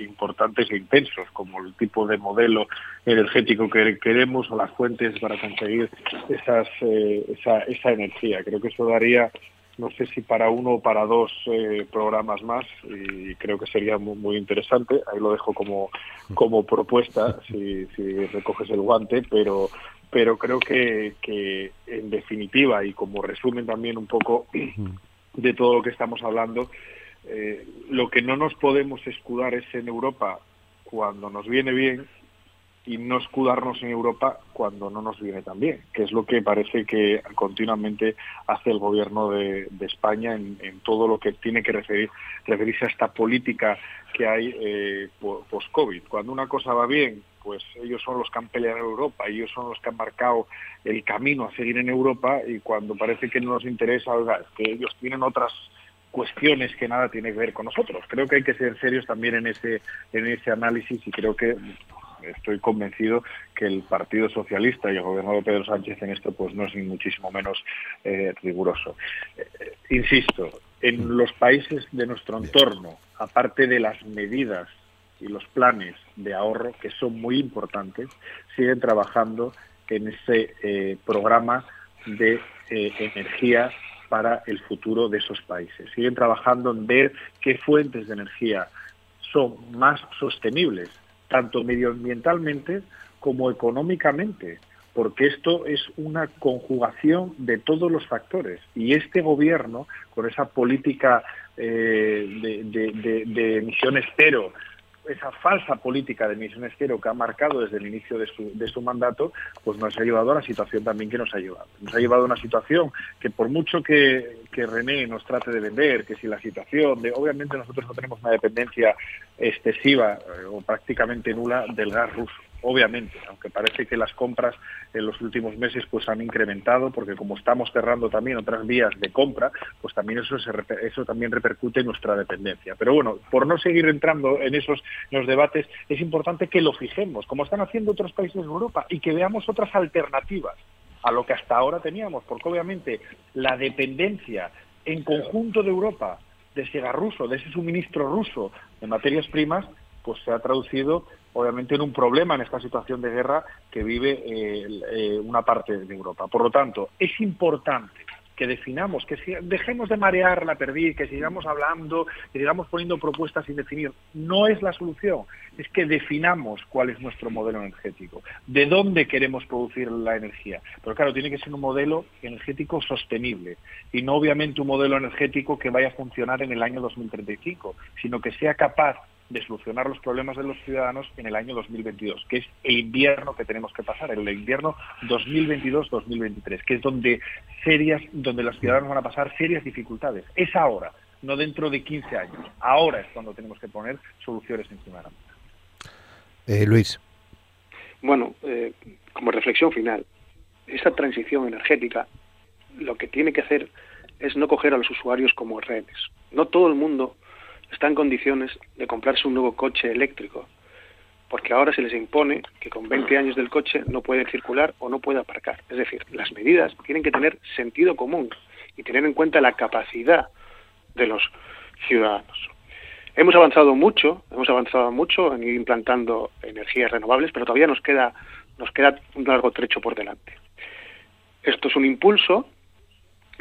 importantes e intensos, como el tipo de modelo energético que queremos o las fuentes para conseguir esas, eh, esa, esa energía. Creo que eso daría no sé si para uno o para dos eh, programas más y creo que sería muy, interesante. Ahí lo dejo como como propuesta si, si recoges el guante pero pero creo que, que en definitiva y como resumen también un poco de todo lo que estamos hablando eh, lo que no nos podemos escudar es en Europa. Cuando nos viene bien y no escudarnos en Europa cuando no nos viene tan bien, que es lo que parece que continuamente hace el gobierno de, España en, todo lo que tiene que referir, referirse a esta política que hay eh, post-COVID. Cuando una cosa va bien, pues ellos son los que han peleado en Europa, ellos son los que han marcado el camino a seguir en Europa y cuando parece que no nos interesa, es que ellos tienen otras cuestiones que nada tienen que ver con nosotros. Creo que hay que ser serios también en ese en ese análisis y creo que estoy convencido que el Partido Socialista y el gobierno de Pedro Sánchez en esto pues no es ni muchísimo menos eh, riguroso. Eh, insisto, en los países de nuestro entorno, aparte de las medidas y los planes de ahorro, que son muy importantes, siguen trabajando en ese eh, programa de energía para el futuro de esos países. Siguen trabajando en ver qué fuentes de energía son más sostenibles tanto medioambientalmente como económicamente, porque esto es una conjugación de todos los factores. Y este gobierno, con esa política eh, de, de emisiones cero, esa falsa política de emisiones cero que ha marcado desde el inicio de su, de su mandato, pues nos ha llevado a la situación también que nos ha llevado. Nos ha llevado a una situación que por mucho que, que René nos trate de vender, que si la situación de, obviamente nosotros no tenemos una dependencia excesiva eh, o prácticamente nula del gas ruso obviamente, aunque parece que las compras en los últimos meses pues han incrementado, porque como estamos cerrando también otras vías de compra, pues también eso, eso también repercute en nuestra dependencia. Pero bueno, por no seguir entrando en esos los debates, es importante que lo fijemos, como están haciendo otros países de Europa, y que veamos otras alternativas a lo que hasta ahora teníamos, porque obviamente la dependencia en conjunto de Europa de ese gas ruso, de ese suministro ruso de materias primas, pues se ha traducido obviamente en un problema en esta situación de guerra que vive eh, eh, una parte de Europa. Por lo tanto, es importante que definamos, que dejemos de marear la perdiz, que sigamos hablando, que sigamos poniendo propuestas sin definir. No es la solución, es que definamos cuál es nuestro modelo energético, de dónde queremos producir la energía. Pero claro, tiene que ser un modelo energético sostenible y no obviamente un modelo energético que vaya a funcionar en el año 2035, sino que sea capaz de solucionar los problemas de los ciudadanos en el año 2022, que es el invierno que tenemos que pasar, el invierno 2022-2023, que es donde serias, donde los ciudadanos van a pasar serias dificultades. Es ahora, no dentro de 15 años. Ahora es cuando tenemos que poner soluciones encima de la mesa. Eh, Luis. Bueno, eh, como reflexión final, esa transición energética lo que tiene que hacer es no coger a los usuarios como rehenes. No todo el mundo está en condiciones de comprarse un nuevo coche eléctrico, porque ahora se les impone que con 20 años del coche no puede circular o no puede aparcar. Es decir, las medidas tienen que tener sentido común y tener en cuenta la capacidad de los ciudadanos. Hemos avanzado mucho, hemos avanzado mucho en ir implantando energías renovables, pero todavía nos queda nos queda un largo trecho por delante. Esto es un impulso,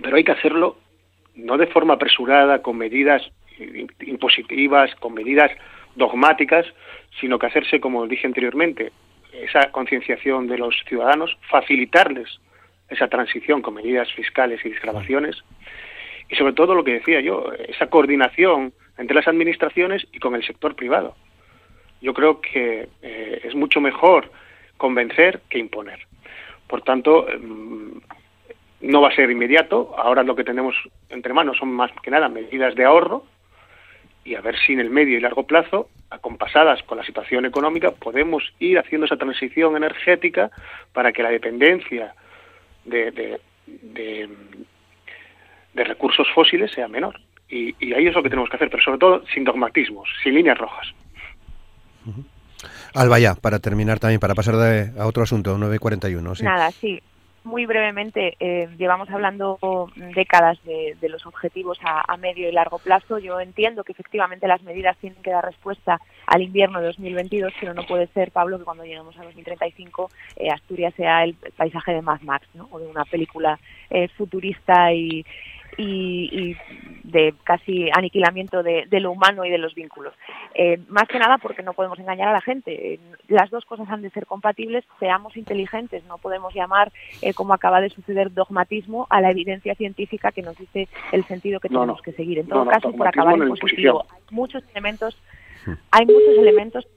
pero hay que hacerlo no de forma apresurada, con medidas impositivas, con medidas dogmáticas, sino que hacerse, como dije anteriormente, esa concienciación de los ciudadanos, facilitarles esa transición con medidas fiscales y desgravaciones, y sobre todo lo que decía yo, esa coordinación entre las administraciones y con el sector privado. Yo creo que eh, es mucho mejor convencer que imponer. Por tanto, mm, no va a ser inmediato. Ahora lo que tenemos entre manos son más que nada medidas de ahorro y a ver si en el medio y largo plazo, acompasadas con la situación económica, podemos ir haciendo esa transición energética para que la dependencia de, de, recursos fósiles sea menor Y, ahí es lo que tenemos que hacer, pero sobre todo sin dogmatismos, sin líneas rojas. Alba, ya, para terminar también, para pasar a otro asunto, 941. ¿sí? Nada, sí muy brevemente, eh, llevamos hablando décadas de, los objetivos a, medio y largo plazo. Yo entiendo que efectivamente las medidas tienen que dar respuesta al invierno de 2022, pero no puede ser, Pablo, que cuando lleguemos a 2035 eh, Asturias sea el, paisaje de Mad Max, ¿no? o de una película eh, futurista y, y, de casi aniquilamiento de, lo humano y de los vínculos. Eh, más que nada porque no podemos engañar a la gente. Las dos cosas han de ser compatibles, seamos inteligentes, no podemos llamar, eh, como acaba de suceder, dogmatismo a la evidencia científica que nos dice el sentido que tenemos que seguir. En todo caso, por acabar en positivo, hay muchos elementos, hay muchos elementos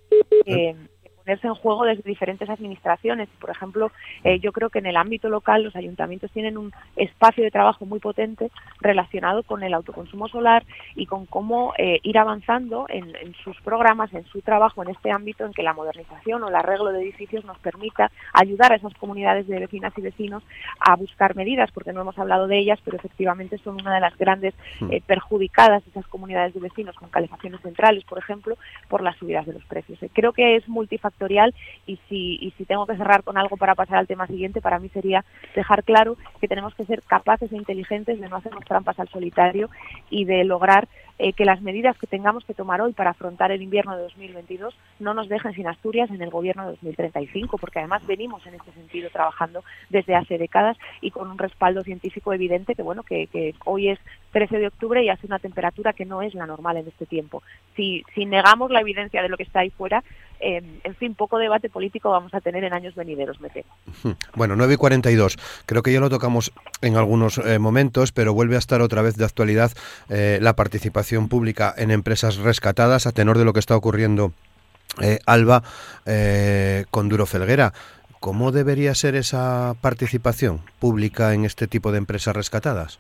que ponerse en juego desde diferentes administraciones. Por ejemplo, eh, yo creo que en el ámbito local los ayuntamientos tienen un espacio de trabajo muy potente relacionado con el autoconsumo solar y con cómo eh, ir avanzando en, sus programas, en su trabajo en este ámbito en que la modernización o el arreglo de edificios nos permita ayudar a esas comunidades de vecinas y vecinos a buscar medidas, porque no hemos hablado de ellas, pero efectivamente son una de las grandes hmm. eh, perjudicadas esas comunidades de vecinos con calefacciones centrales, por ejemplo, por las subidas de los precios. creo que es multifactorial y si, y si tengo que cerrar con algo para pasar al tema siguiente, para mí sería dejar claro que tenemos que ser capaces e inteligentes de no hacernos trampas al solitario y de lograr eh, que las medidas que tengamos que tomar hoy para afrontar el invierno de 2022 no nos dejen sin Asturias en el gobierno de 2035, porque además venimos en este sentido trabajando desde hace décadas y con un respaldo científico evidente que bueno que, hoy es 13 de octubre y hace una temperatura que no es la normal en este tiempo. Si, si negamos la evidencia de lo que está ahí fuera, en fin, poco debate político vamos a tener en años venideros, me temo. Bueno, 9 y 42. Creo que ya lo tocamos en algunos eh, momentos, pero vuelve a estar otra vez de actualidad eh, la participación pública en empresas rescatadas a tenor de lo que está ocurriendo, eh, Alba, con Duro Felguera. ¿Cómo debería ser esa participación pública en este tipo de empresas rescatadas?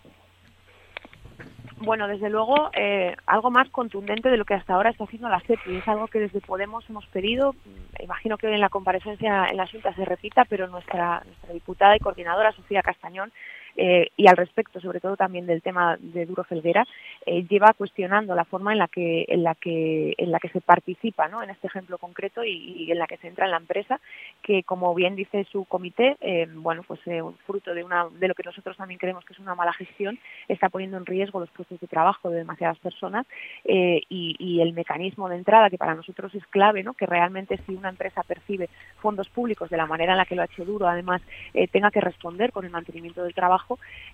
Bueno, desde luego, eh, algo más contundente de lo que hasta ahora está haciendo la CEPI. Es algo que desde Podemos hemos pedido. Imagino que hoy en la comparecencia en la Junta se repita, pero nuestra, nuestra diputada y coordinadora, Sofía Castañón, eh, y al respecto, sobre todo también del tema de Duro Felguera, eh, lleva cuestionando la forma en la que en la que en la que se participa, ¿no? En este ejemplo concreto y, en la que se entra en la empresa, que como bien dice su comité, eh, bueno, pues fruto de una de lo que nosotros también creemos que es una mala gestión, está poniendo en riesgo los puestos de trabajo de demasiadas personas y, y, el mecanismo de entrada que para nosotros es clave, ¿no? Que realmente si una empresa percibe fondos públicos de la manera en la que lo ha hecho Duro, además tenga que responder con el mantenimiento del trabajo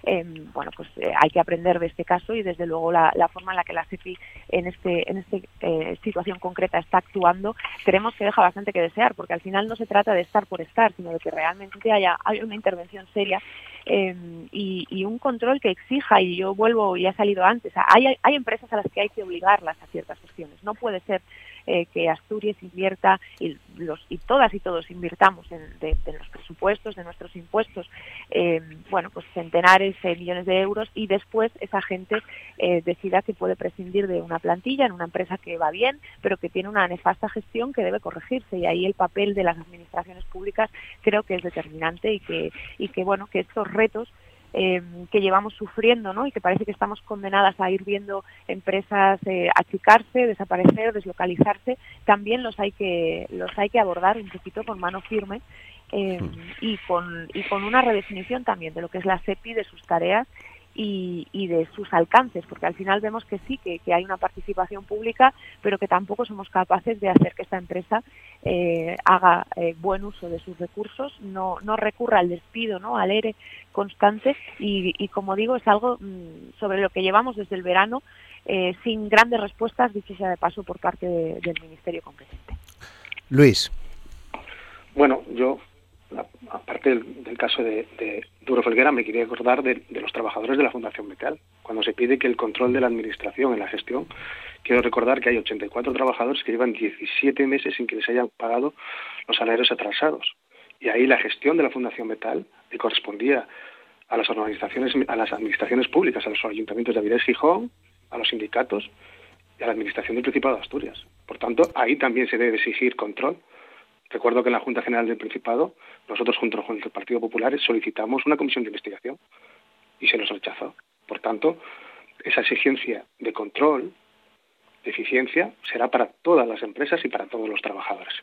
Em, bueno, pues eh, hay que aprender de este caso y desde luego la, forma en la que la CEPI en este en esta eh, situación concreta está actuando, creemos que deja bastante que desear, porque al final no se trata de estar por estar, sino de que realmente haya, una intervención seria em, y, un control que exija, y yo vuelvo, y ha salido antes, hay, hay empresas a las que hay que obligarlas a ciertas cuestiones. No puede ser eh, que Asturias invierta y, los, y todas y todos invirtamos en, de, los presupuestos, de nuestros impuestos, eh, bueno, pues centenares de millones de euros y después esa gente eh, decida que puede prescindir de una plantilla en una empresa que va bien, pero que tiene una nefasta gestión que debe corregirse. Y ahí el papel de las administraciones públicas creo que es determinante y que, y que bueno, que estos retos eh, que llevamos sufriendo ¿no? y que parece que estamos condenadas a ir viendo empresas eh, achicarse, desaparecer, deslocalizarse, también los hay que, los hay que abordar un poquito con mano firme eh, hmm. y, con, y con una redefinición también de lo que es la CEPI, de sus tareas y, de sus alcances, porque al final vemos que sí, que, hay una participación pública, pero que tampoco somos capaces de hacer que esta empresa eh, haga eh, buen uso de sus recursos, no, no recurra al despido, ¿no? al ERE constante y, como digo, es algo mm, sobre lo que llevamos desde el verano eh, sin grandes respuestas, dicho sea de paso, por parte del Ministerio competente. Luis. Bueno, yo aparte del, caso de, Duro Felguera, me quería acordar de, los trabajadores de la Fundación Metal. Cuando se pide que el control de la administración en la gestión, quiero recordar que hay 84 trabajadores que llevan 17 meses sin que les hayan pagado los salarios atrasados. Y ahí la gestión de la Fundación Metal, que correspondía a las organizaciones, a las administraciones públicas, a los ayuntamientos de Avilés Gijón, a los sindicatos y a la administración del Principado de Asturias. Por tanto, ahí también se debe exigir control Recuerdo que en la Junta General del Principado, nosotros junto con el Partido Popular solicitamos una comisión de investigación y se nos rechazó. Por tanto, esa exigencia de control, de eficiencia, será para todas las empresas y para todos los trabajadores.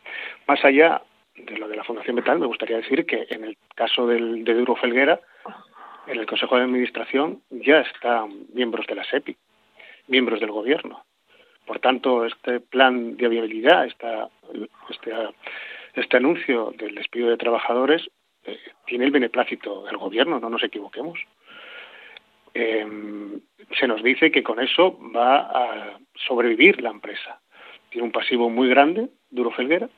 Más allá de lo de la Fundación Metal, me gustaría decir que en el caso del, de Duro Felguera, en el Consejo de Administración ya están miembros de la SEPI, miembros del Gobierno. Por tanto, este plan de viabilidad, esta, este, este anuncio del despido de trabajadores, eh, tiene el beneplácito del Gobierno, no nos equivoquemos. Em, se nos dice que con eso va a sobrevivir la empresa. Tiene un pasivo muy grande, Duro Felguera,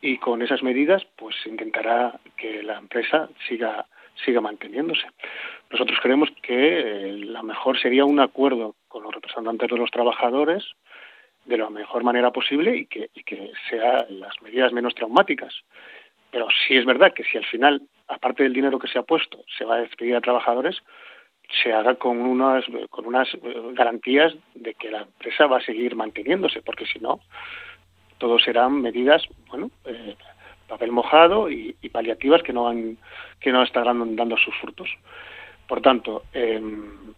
y con esas medidas pues intentará que la empresa siga siga manteniéndose. Nosotros creemos que eh, la mejor sería un acuerdo con los representantes de los trabajadores de la mejor manera posible y que, y que sean las medidas menos traumáticas. Pero sí es verdad que si al final, aparte del dinero que se ha puesto, se va a despedir a trabajadores, se haga con unas, con unas eh, garantías de que la empresa va a seguir manteniéndose, porque si no, todo serán medidas, bueno, eh, papel mojado y, paliativas que no van, que no estarán dando sus frutos. Por tanto, em,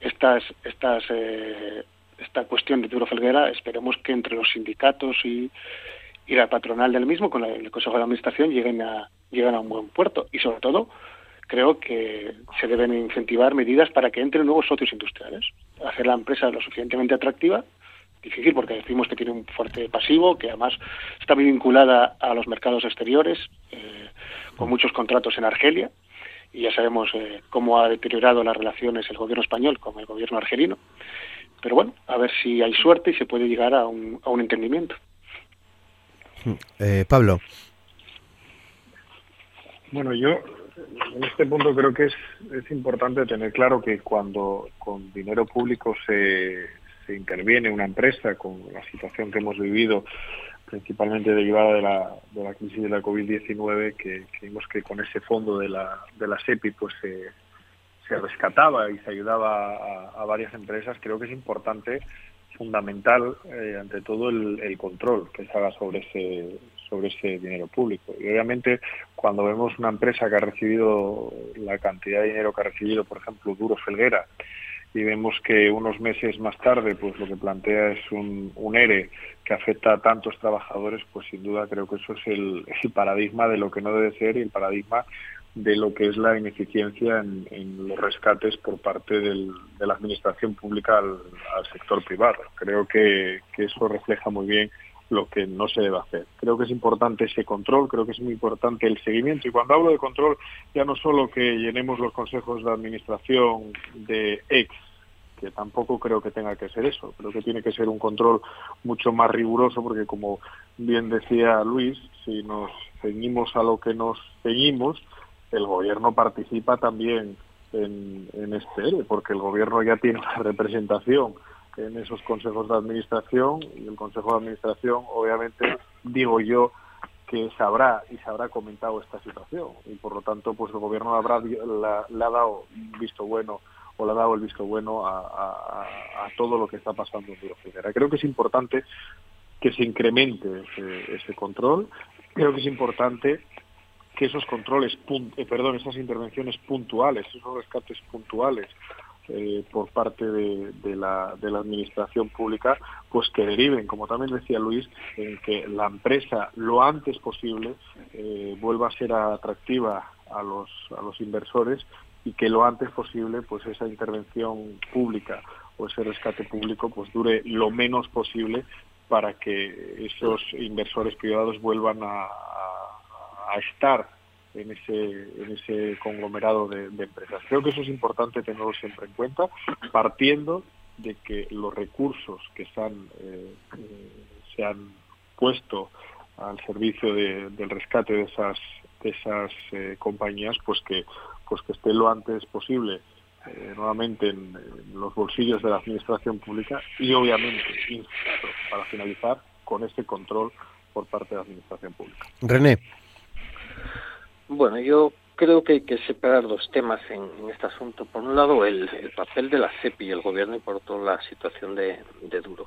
estas, estas, eh, esta cuestión de Turo Felguera, esperemos que entre los sindicatos y, y la patronal del mismo, con el Consejo de Administración, lleguen a, lleguen a un buen puerto. Y sobre todo, creo que se deben incentivar medidas para que entren nuevos socios industriales, hacer la empresa lo suficientemente atractiva difícil porque decimos que tiene un fuerte pasivo, que además está muy vinculada a los mercados exteriores, eh, con muchos contratos en Argelia, y ya sabemos eh, cómo ha deteriorado las relaciones el gobierno español con el gobierno argelino. Pero bueno, a ver si hay suerte y se puede llegar a un, a un entendimiento. Eh, Pablo. Bueno, yo en este punto creo que es, es importante tener claro que cuando con dinero público se, se interviene una empresa con la situación que hemos vivido, principalmente derivada de la, de la crisis de la COVID-19, que creímos que con ese fondo de la, de la SEPI pues se, se rescataba y se ayudaba a, varias empresas, creo que es importante, fundamental, eh, ante todo el, el, control que se haga sobre ese sobre ese dinero público. Y obviamente cuando vemos una empresa que ha recibido la cantidad de dinero que ha recibido, por ejemplo, Duro Felguera, y vemos que unos meses más tarde pues lo que plantea es un, un ERE que afecta a tantos trabajadores, pues sin duda creo que eso es el, paradigma de lo que no debe ser y el paradigma de lo que es la ineficiencia en, los rescates por parte del, de la administración pública al, sector privado. Creo que, que eso refleja muy bien lo que no se debe hacer. Creo que es importante ese control, creo que es muy importante el seguimiento. Y cuando hablo de control, ya no solo que llenemos los consejos de administración de ex que tampoco creo que tenga que ser eso. Creo que tiene que ser un control mucho más riguroso porque, como bien decía Luis, si nos ceñimos a lo que nos ceñimos, el gobierno participa también en, en este porque el gobierno ya tiene una representación en esos consejos de administración y el consejo de administración, obviamente, digo yo, que sabrá y se habrá comentado esta situación y por lo tanto pues el gobierno habrá la, le ha dado visto bueno o le ha dado el visto bueno a, todo lo que está pasando en Eurofidera. Creo que es importante que se incremente ese, control. Creo que es importante que esos controles, eh, perdón, esas intervenciones puntuales, esos rescates puntuales eh, por parte de, la, de la administración pública, pues que deriven, como también decía Luis, en que la empresa lo antes posible eh, vuelva a ser atractiva a los, a los inversores y que lo antes posible pues esa intervención pública o ese rescate público pues dure lo menos posible para que esos inversores privados vuelvan a, a, estar en ese, en ese conglomerado de, empresas. Creo que eso es importante tenerlo siempre en cuenta, partiendo de que los recursos que están, eh, se han puesto al servicio del rescate de esas, de esas eh, compañías, pues que pues que esté lo antes posible eh, nuevamente en, los bolsillos de la administración pública y obviamente, para finalizar, con ese control por parte de la administración pública. René. Bueno, yo creo que hay que separar dos temas en, este asunto. Por un lado, el, papel de la CEPI y el gobierno y por otro, la situación de, Duro.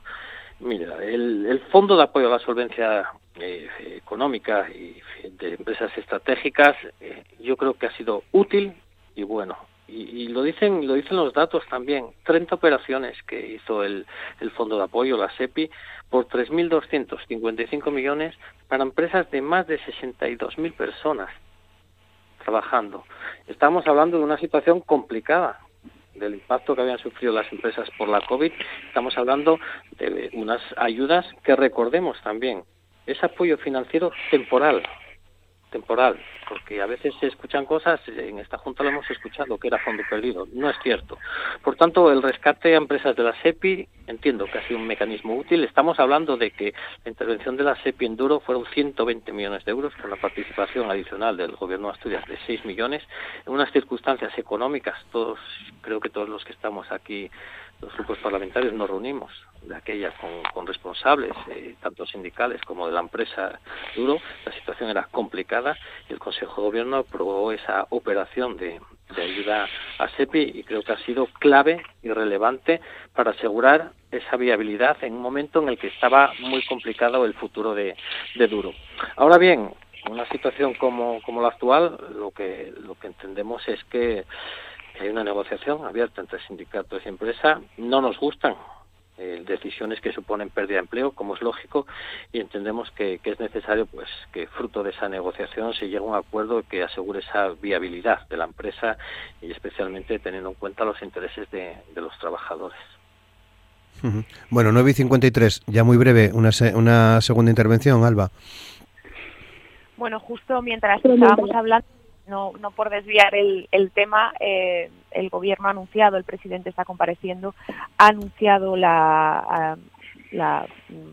Mira, el, Fondo de Apoyo a la Solvencia eh, Económica y de Empresas Estratégicas, eh, yo creo que ha sido útil y bueno. y, lo dicen lo dicen los datos también 30 operaciones que hizo el, el fondo de apoyo la SEPI por 3.255 millones para empresas de más de 62.000 personas trabajando. Estamos hablando de una situación complicada del impacto que habían sufrido las empresas por la COVID. Estamos hablando de unas ayudas que recordemos también es apoyo financiero temporal temporal, porque a veces se escuchan cosas, en esta Junta lo hemos escuchado, que era fondo perdido. No es cierto. Por tanto, el rescate a empresas de la SEPI, entiendo que ha sido un mecanismo útil. Estamos hablando de que la intervención de la SEPI en duro fueron 120 millones de euros, con la participación adicional del Gobierno de Asturias de 6 millones, en unas circunstancias económicas, todos, creo que todos los que estamos aquí los grupos parlamentarios nos reunimos de aquella con, responsables, eh, tanto sindicales como de la empresa Duro. La situación era complicada y el Consejo de Gobierno aprobó esa operación de, ayuda a SEPI y creo que ha sido clave y relevante para asegurar esa viabilidad en un momento en el que estaba muy complicado el futuro de, Duro. Ahora bien, en una situación como, como la actual, lo que, lo que entendemos es que hay una negociación abierta entre sindicatos y empresa. No nos gustan eh, decisiones que suponen pérdida de empleo, como es lógico, y entendemos que, es necesario pues que fruto de esa negociación se llegue a un acuerdo que asegure esa viabilidad de la empresa y especialmente teniendo en cuenta los intereses de, los trabajadores. Bueno, 9 y 53, ya muy breve, una, una segunda intervención, Alba. Bueno, justo mientras estábamos hablando no, no por desviar el, el tema, eh, el gobierno ha anunciado, el presidente está compareciendo, ha anunciado la, la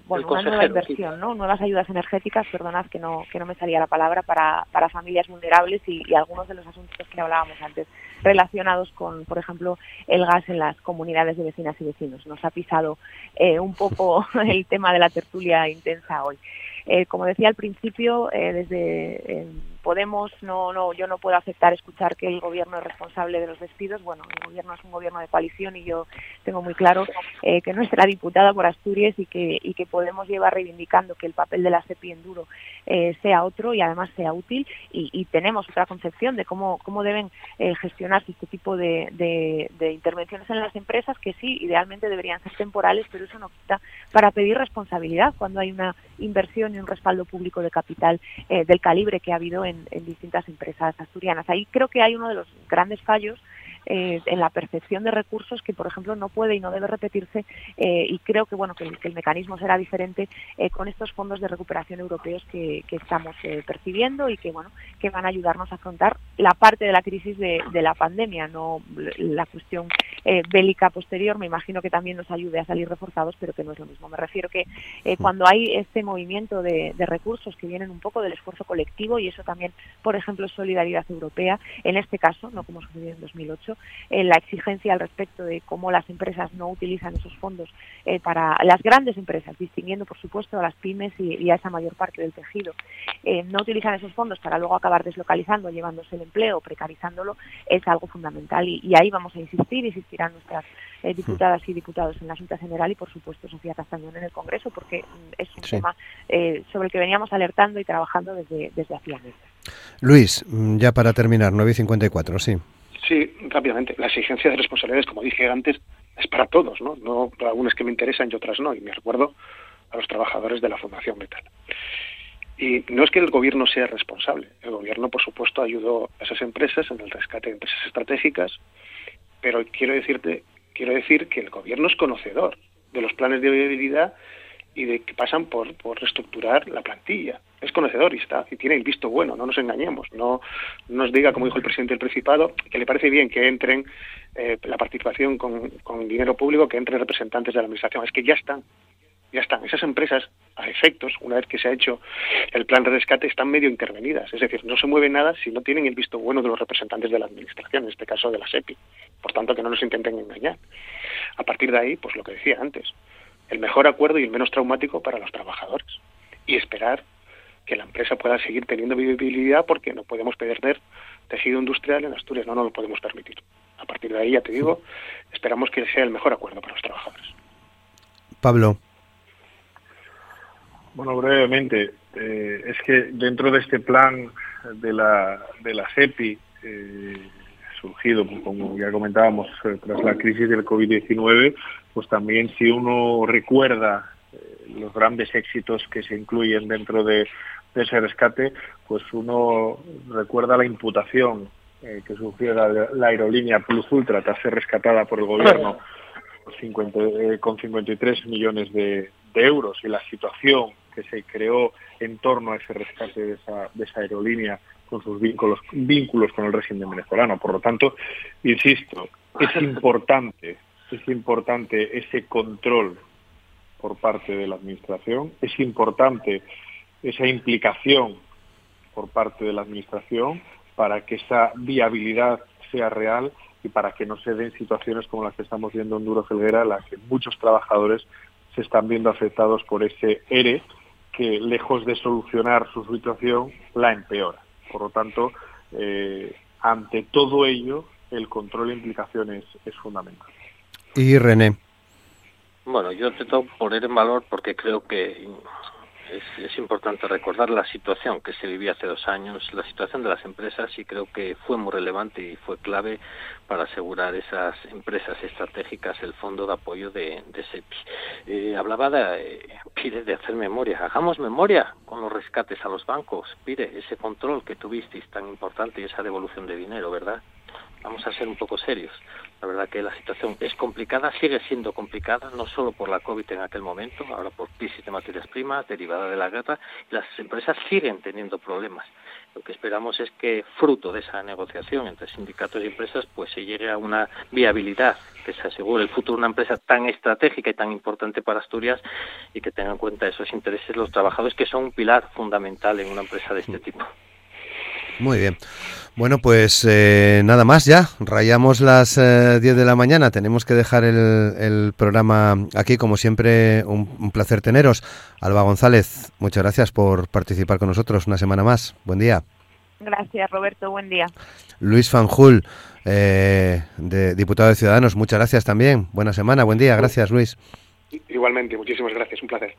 bueno, una nueva inversión, ¿no? nuevas ayudas energéticas, perdonad que no, que no me salía la palabra, para, para familias vulnerables y, algunos de los asuntos que hablábamos antes relacionados con, por ejemplo, el gas en las comunidades de vecinas y vecinos. Nos ha pisado eh, un poco el tema de la tertulia intensa hoy. Eh, como decía al principio, eh, desde Podemos, no, no, yo no puedo aceptar escuchar que el gobierno es responsable de los despidos. Bueno, el gobierno es un gobierno de coalición y yo tengo muy claro eh, que nuestra diputada por Asturias y que, y que Podemos lleva reivindicando que el papel de la SEPI en duro eh, sea otro y además sea útil y, tenemos otra concepción de cómo, cómo deben eh, gestionarse este tipo de, intervenciones en las empresas que sí, idealmente deberían ser temporales, pero eso no quita para pedir responsabilidad cuando hay una inversión y un respaldo público de capital del calibre que ha habido en en, distintas empresas asturianas. Ahí creo que hay uno de los grandes fallos eh, en la percepción de recursos que, por ejemplo, no puede y no debe repetirse eh, y creo que bueno que el, mecanismo será diferente eh, con estos fondos de recuperación europeos que, estamos percibiendo y que bueno que van a ayudarnos a afrontar la parte de la crisis de, la pandemia, no la cuestión bélica posterior. Me imagino que también nos ayude a salir reforzados, pero que no es lo mismo. Me refiero que cuando hay este movimiento de, de recursos que vienen un poco del esfuerzo colectivo y eso también, por ejemplo, solidaridad europea, en este caso, no como sucedió en 2008, eh, la exigencia al respecto de cómo las empresas no utilizan esos fondos eh, para las grandes empresas, distinguiendo por supuesto a las pymes y, a esa mayor parte del tejido, eh, no utilizan esos fondos para luego acabar deslocalizando, llevándose el empleo, precarizándolo, es algo fundamental y, ahí vamos a insistir, insistirán nuestras diputadas y diputados en la Junta General y por supuesto Sofía Castañón en el Congreso porque mm, es un tema sobre el que veníamos alertando y trabajando desde, desde hacía meses. Luis, mm, ya para terminar, 9.54, sí. Sí, rápidamente. La exigencia de responsabilidades, como dije antes, es para todos, ¿no? No para algunas que me interesan y otras no. Y me recuerdo a los trabajadores de la Fundación Metal. Y no es que el gobierno sea responsable. El gobierno, por supuesto, ayudó a esas empresas en el rescate de empresas estratégicas, pero quiero decirte, quiero decir que el gobierno es conocedor de los planes de viabilidad y de que pasan por, por reestructurar la plantilla. Es conocedor y está y tiene el visto bueno, no nos engañemos, no, nos diga, como dijo el presidente del Principado, que le parece bien que entren eh, la participación con, con dinero público, que entren representantes de la Administración. Es que ya están, ya están. Esas empresas, a efectos, una vez que se ha hecho el plan de rescate, están medio intervenidas. Es decir, no se mueve nada si no tienen el visto bueno de los representantes de la Administración, en este caso de la SEPI. Por tanto, que no nos intenten engañar. A partir de ahí, pues lo que decía antes, el mejor acuerdo y el menos traumático para los trabajadores. Y esperar que la empresa pueda seguir teniendo viabilidad porque no podemos perder tejido industrial en Asturias, no, no lo podemos permitir. A partir de ahí, ya te digo, esperamos que sea el mejor acuerdo para los trabajadores. Pablo. Bueno, brevemente, eh, es que dentro de este plan de la, de la CEPI, eh, surgido, como ya comentábamos, eh, tras la crisis del COVID-19, pues también si uno recuerda los grandes éxitos que se incluyen dentro de, ese rescate, pues uno recuerda la imputación que sufrió la, aerolínea Plus Ultra tras ser rescatada por el gobierno con 53 millones de, euros y la situación que se creó en torno a ese rescate de esa, de esa aerolínea con sus vínculos, vínculos con el régimen venezolano. Por lo tanto, insisto, es importante, es importante ese control por parte de la Administración, es importante esa implicación por parte de la Administración para que esa viabilidad sea real y para que no se den situaciones como las que estamos viendo en Duro Felguera, en las que muchos trabajadores se están viendo afectados por ese ERE que, lejos de solucionar su situación, la empeora. Por lo tanto, eh, ante todo ello, el control e implicaciones es fundamental. Y René. Bueno, yo te tengo poner en valor porque creo que es, importante recordar la situación que se vivía hace dos años, la situación de las empresas y creo que fue muy relevante y fue clave para asegurar esas empresas estratégicas el fondo de apoyo de, de SEPI. Eh, hablaba de, pide de hacer memoria, hagamos memoria con los rescates a los bancos, pide ese control que tuvisteis tan importante y esa devolución de dinero, ¿verdad? Vamos a ser un poco serios. La verdad que la situación es complicada, sigue siendo complicada, no solo por la COVID en aquel momento, ahora por crisis de materias primas derivada de la guerra, y las empresas siguen teniendo problemas. Lo que esperamos es que, fruto de esa negociación entre sindicatos y empresas, pues se llegue a una viabilidad, que se asegure el futuro de una empresa tan estratégica y tan importante para Asturias y que tenga en cuenta esos intereses los trabajadores, que son un pilar fundamental en una empresa de este tipo. Muy bien. Bueno, pues eh, nada más ya. Rayamos las 10 eh, de la mañana. Tenemos que dejar el, programa aquí. Como siempre, un, placer teneros. Alba González, muchas gracias por participar con nosotros una semana más. Buen día. Gracias, Roberto. Buen día. Luis Fanjul, eh, de, diputado de Ciudadanos, muchas gracias también. Buena semana, buen día. Gracias, Luis. Igualmente, muchísimas gracias. Un placer.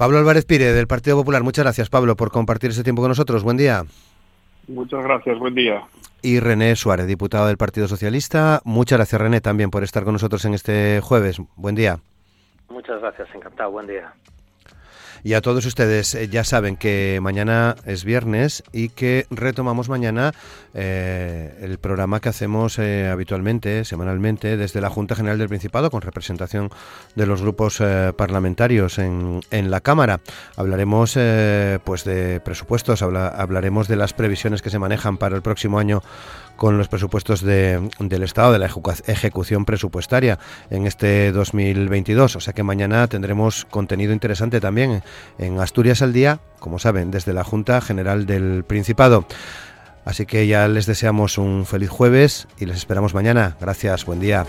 Pablo Álvarez Pire, del Partido Popular. Muchas gracias, Pablo, por compartir ese tiempo con nosotros. Buen día. Muchas gracias, buen día. Y René Suárez, diputado del Partido Socialista. Muchas gracias, René, también por estar con nosotros en este jueves. Buen día. Muchas gracias, encantado, buen día. Y a todos ustedes eh, ya saben que mañana es viernes y que retomamos mañana eh, el programa que hacemos eh, habitualmente, semanalmente, desde la Junta General del Principado, con representación de los grupos parlamentarios en, en, la Cámara. Hablaremos pues de presupuestos, hablaremos de las previsiones que se manejan para el próximo año con los presupuestos de, del Estado, de la ejecución presupuestaria en este 2022. O sea que mañana tendremos contenido interesante también en Asturias al Día, como saben, desde la Junta General del Principado. Así que ya les deseamos un feliz jueves y les esperamos mañana. Gracias, buen día.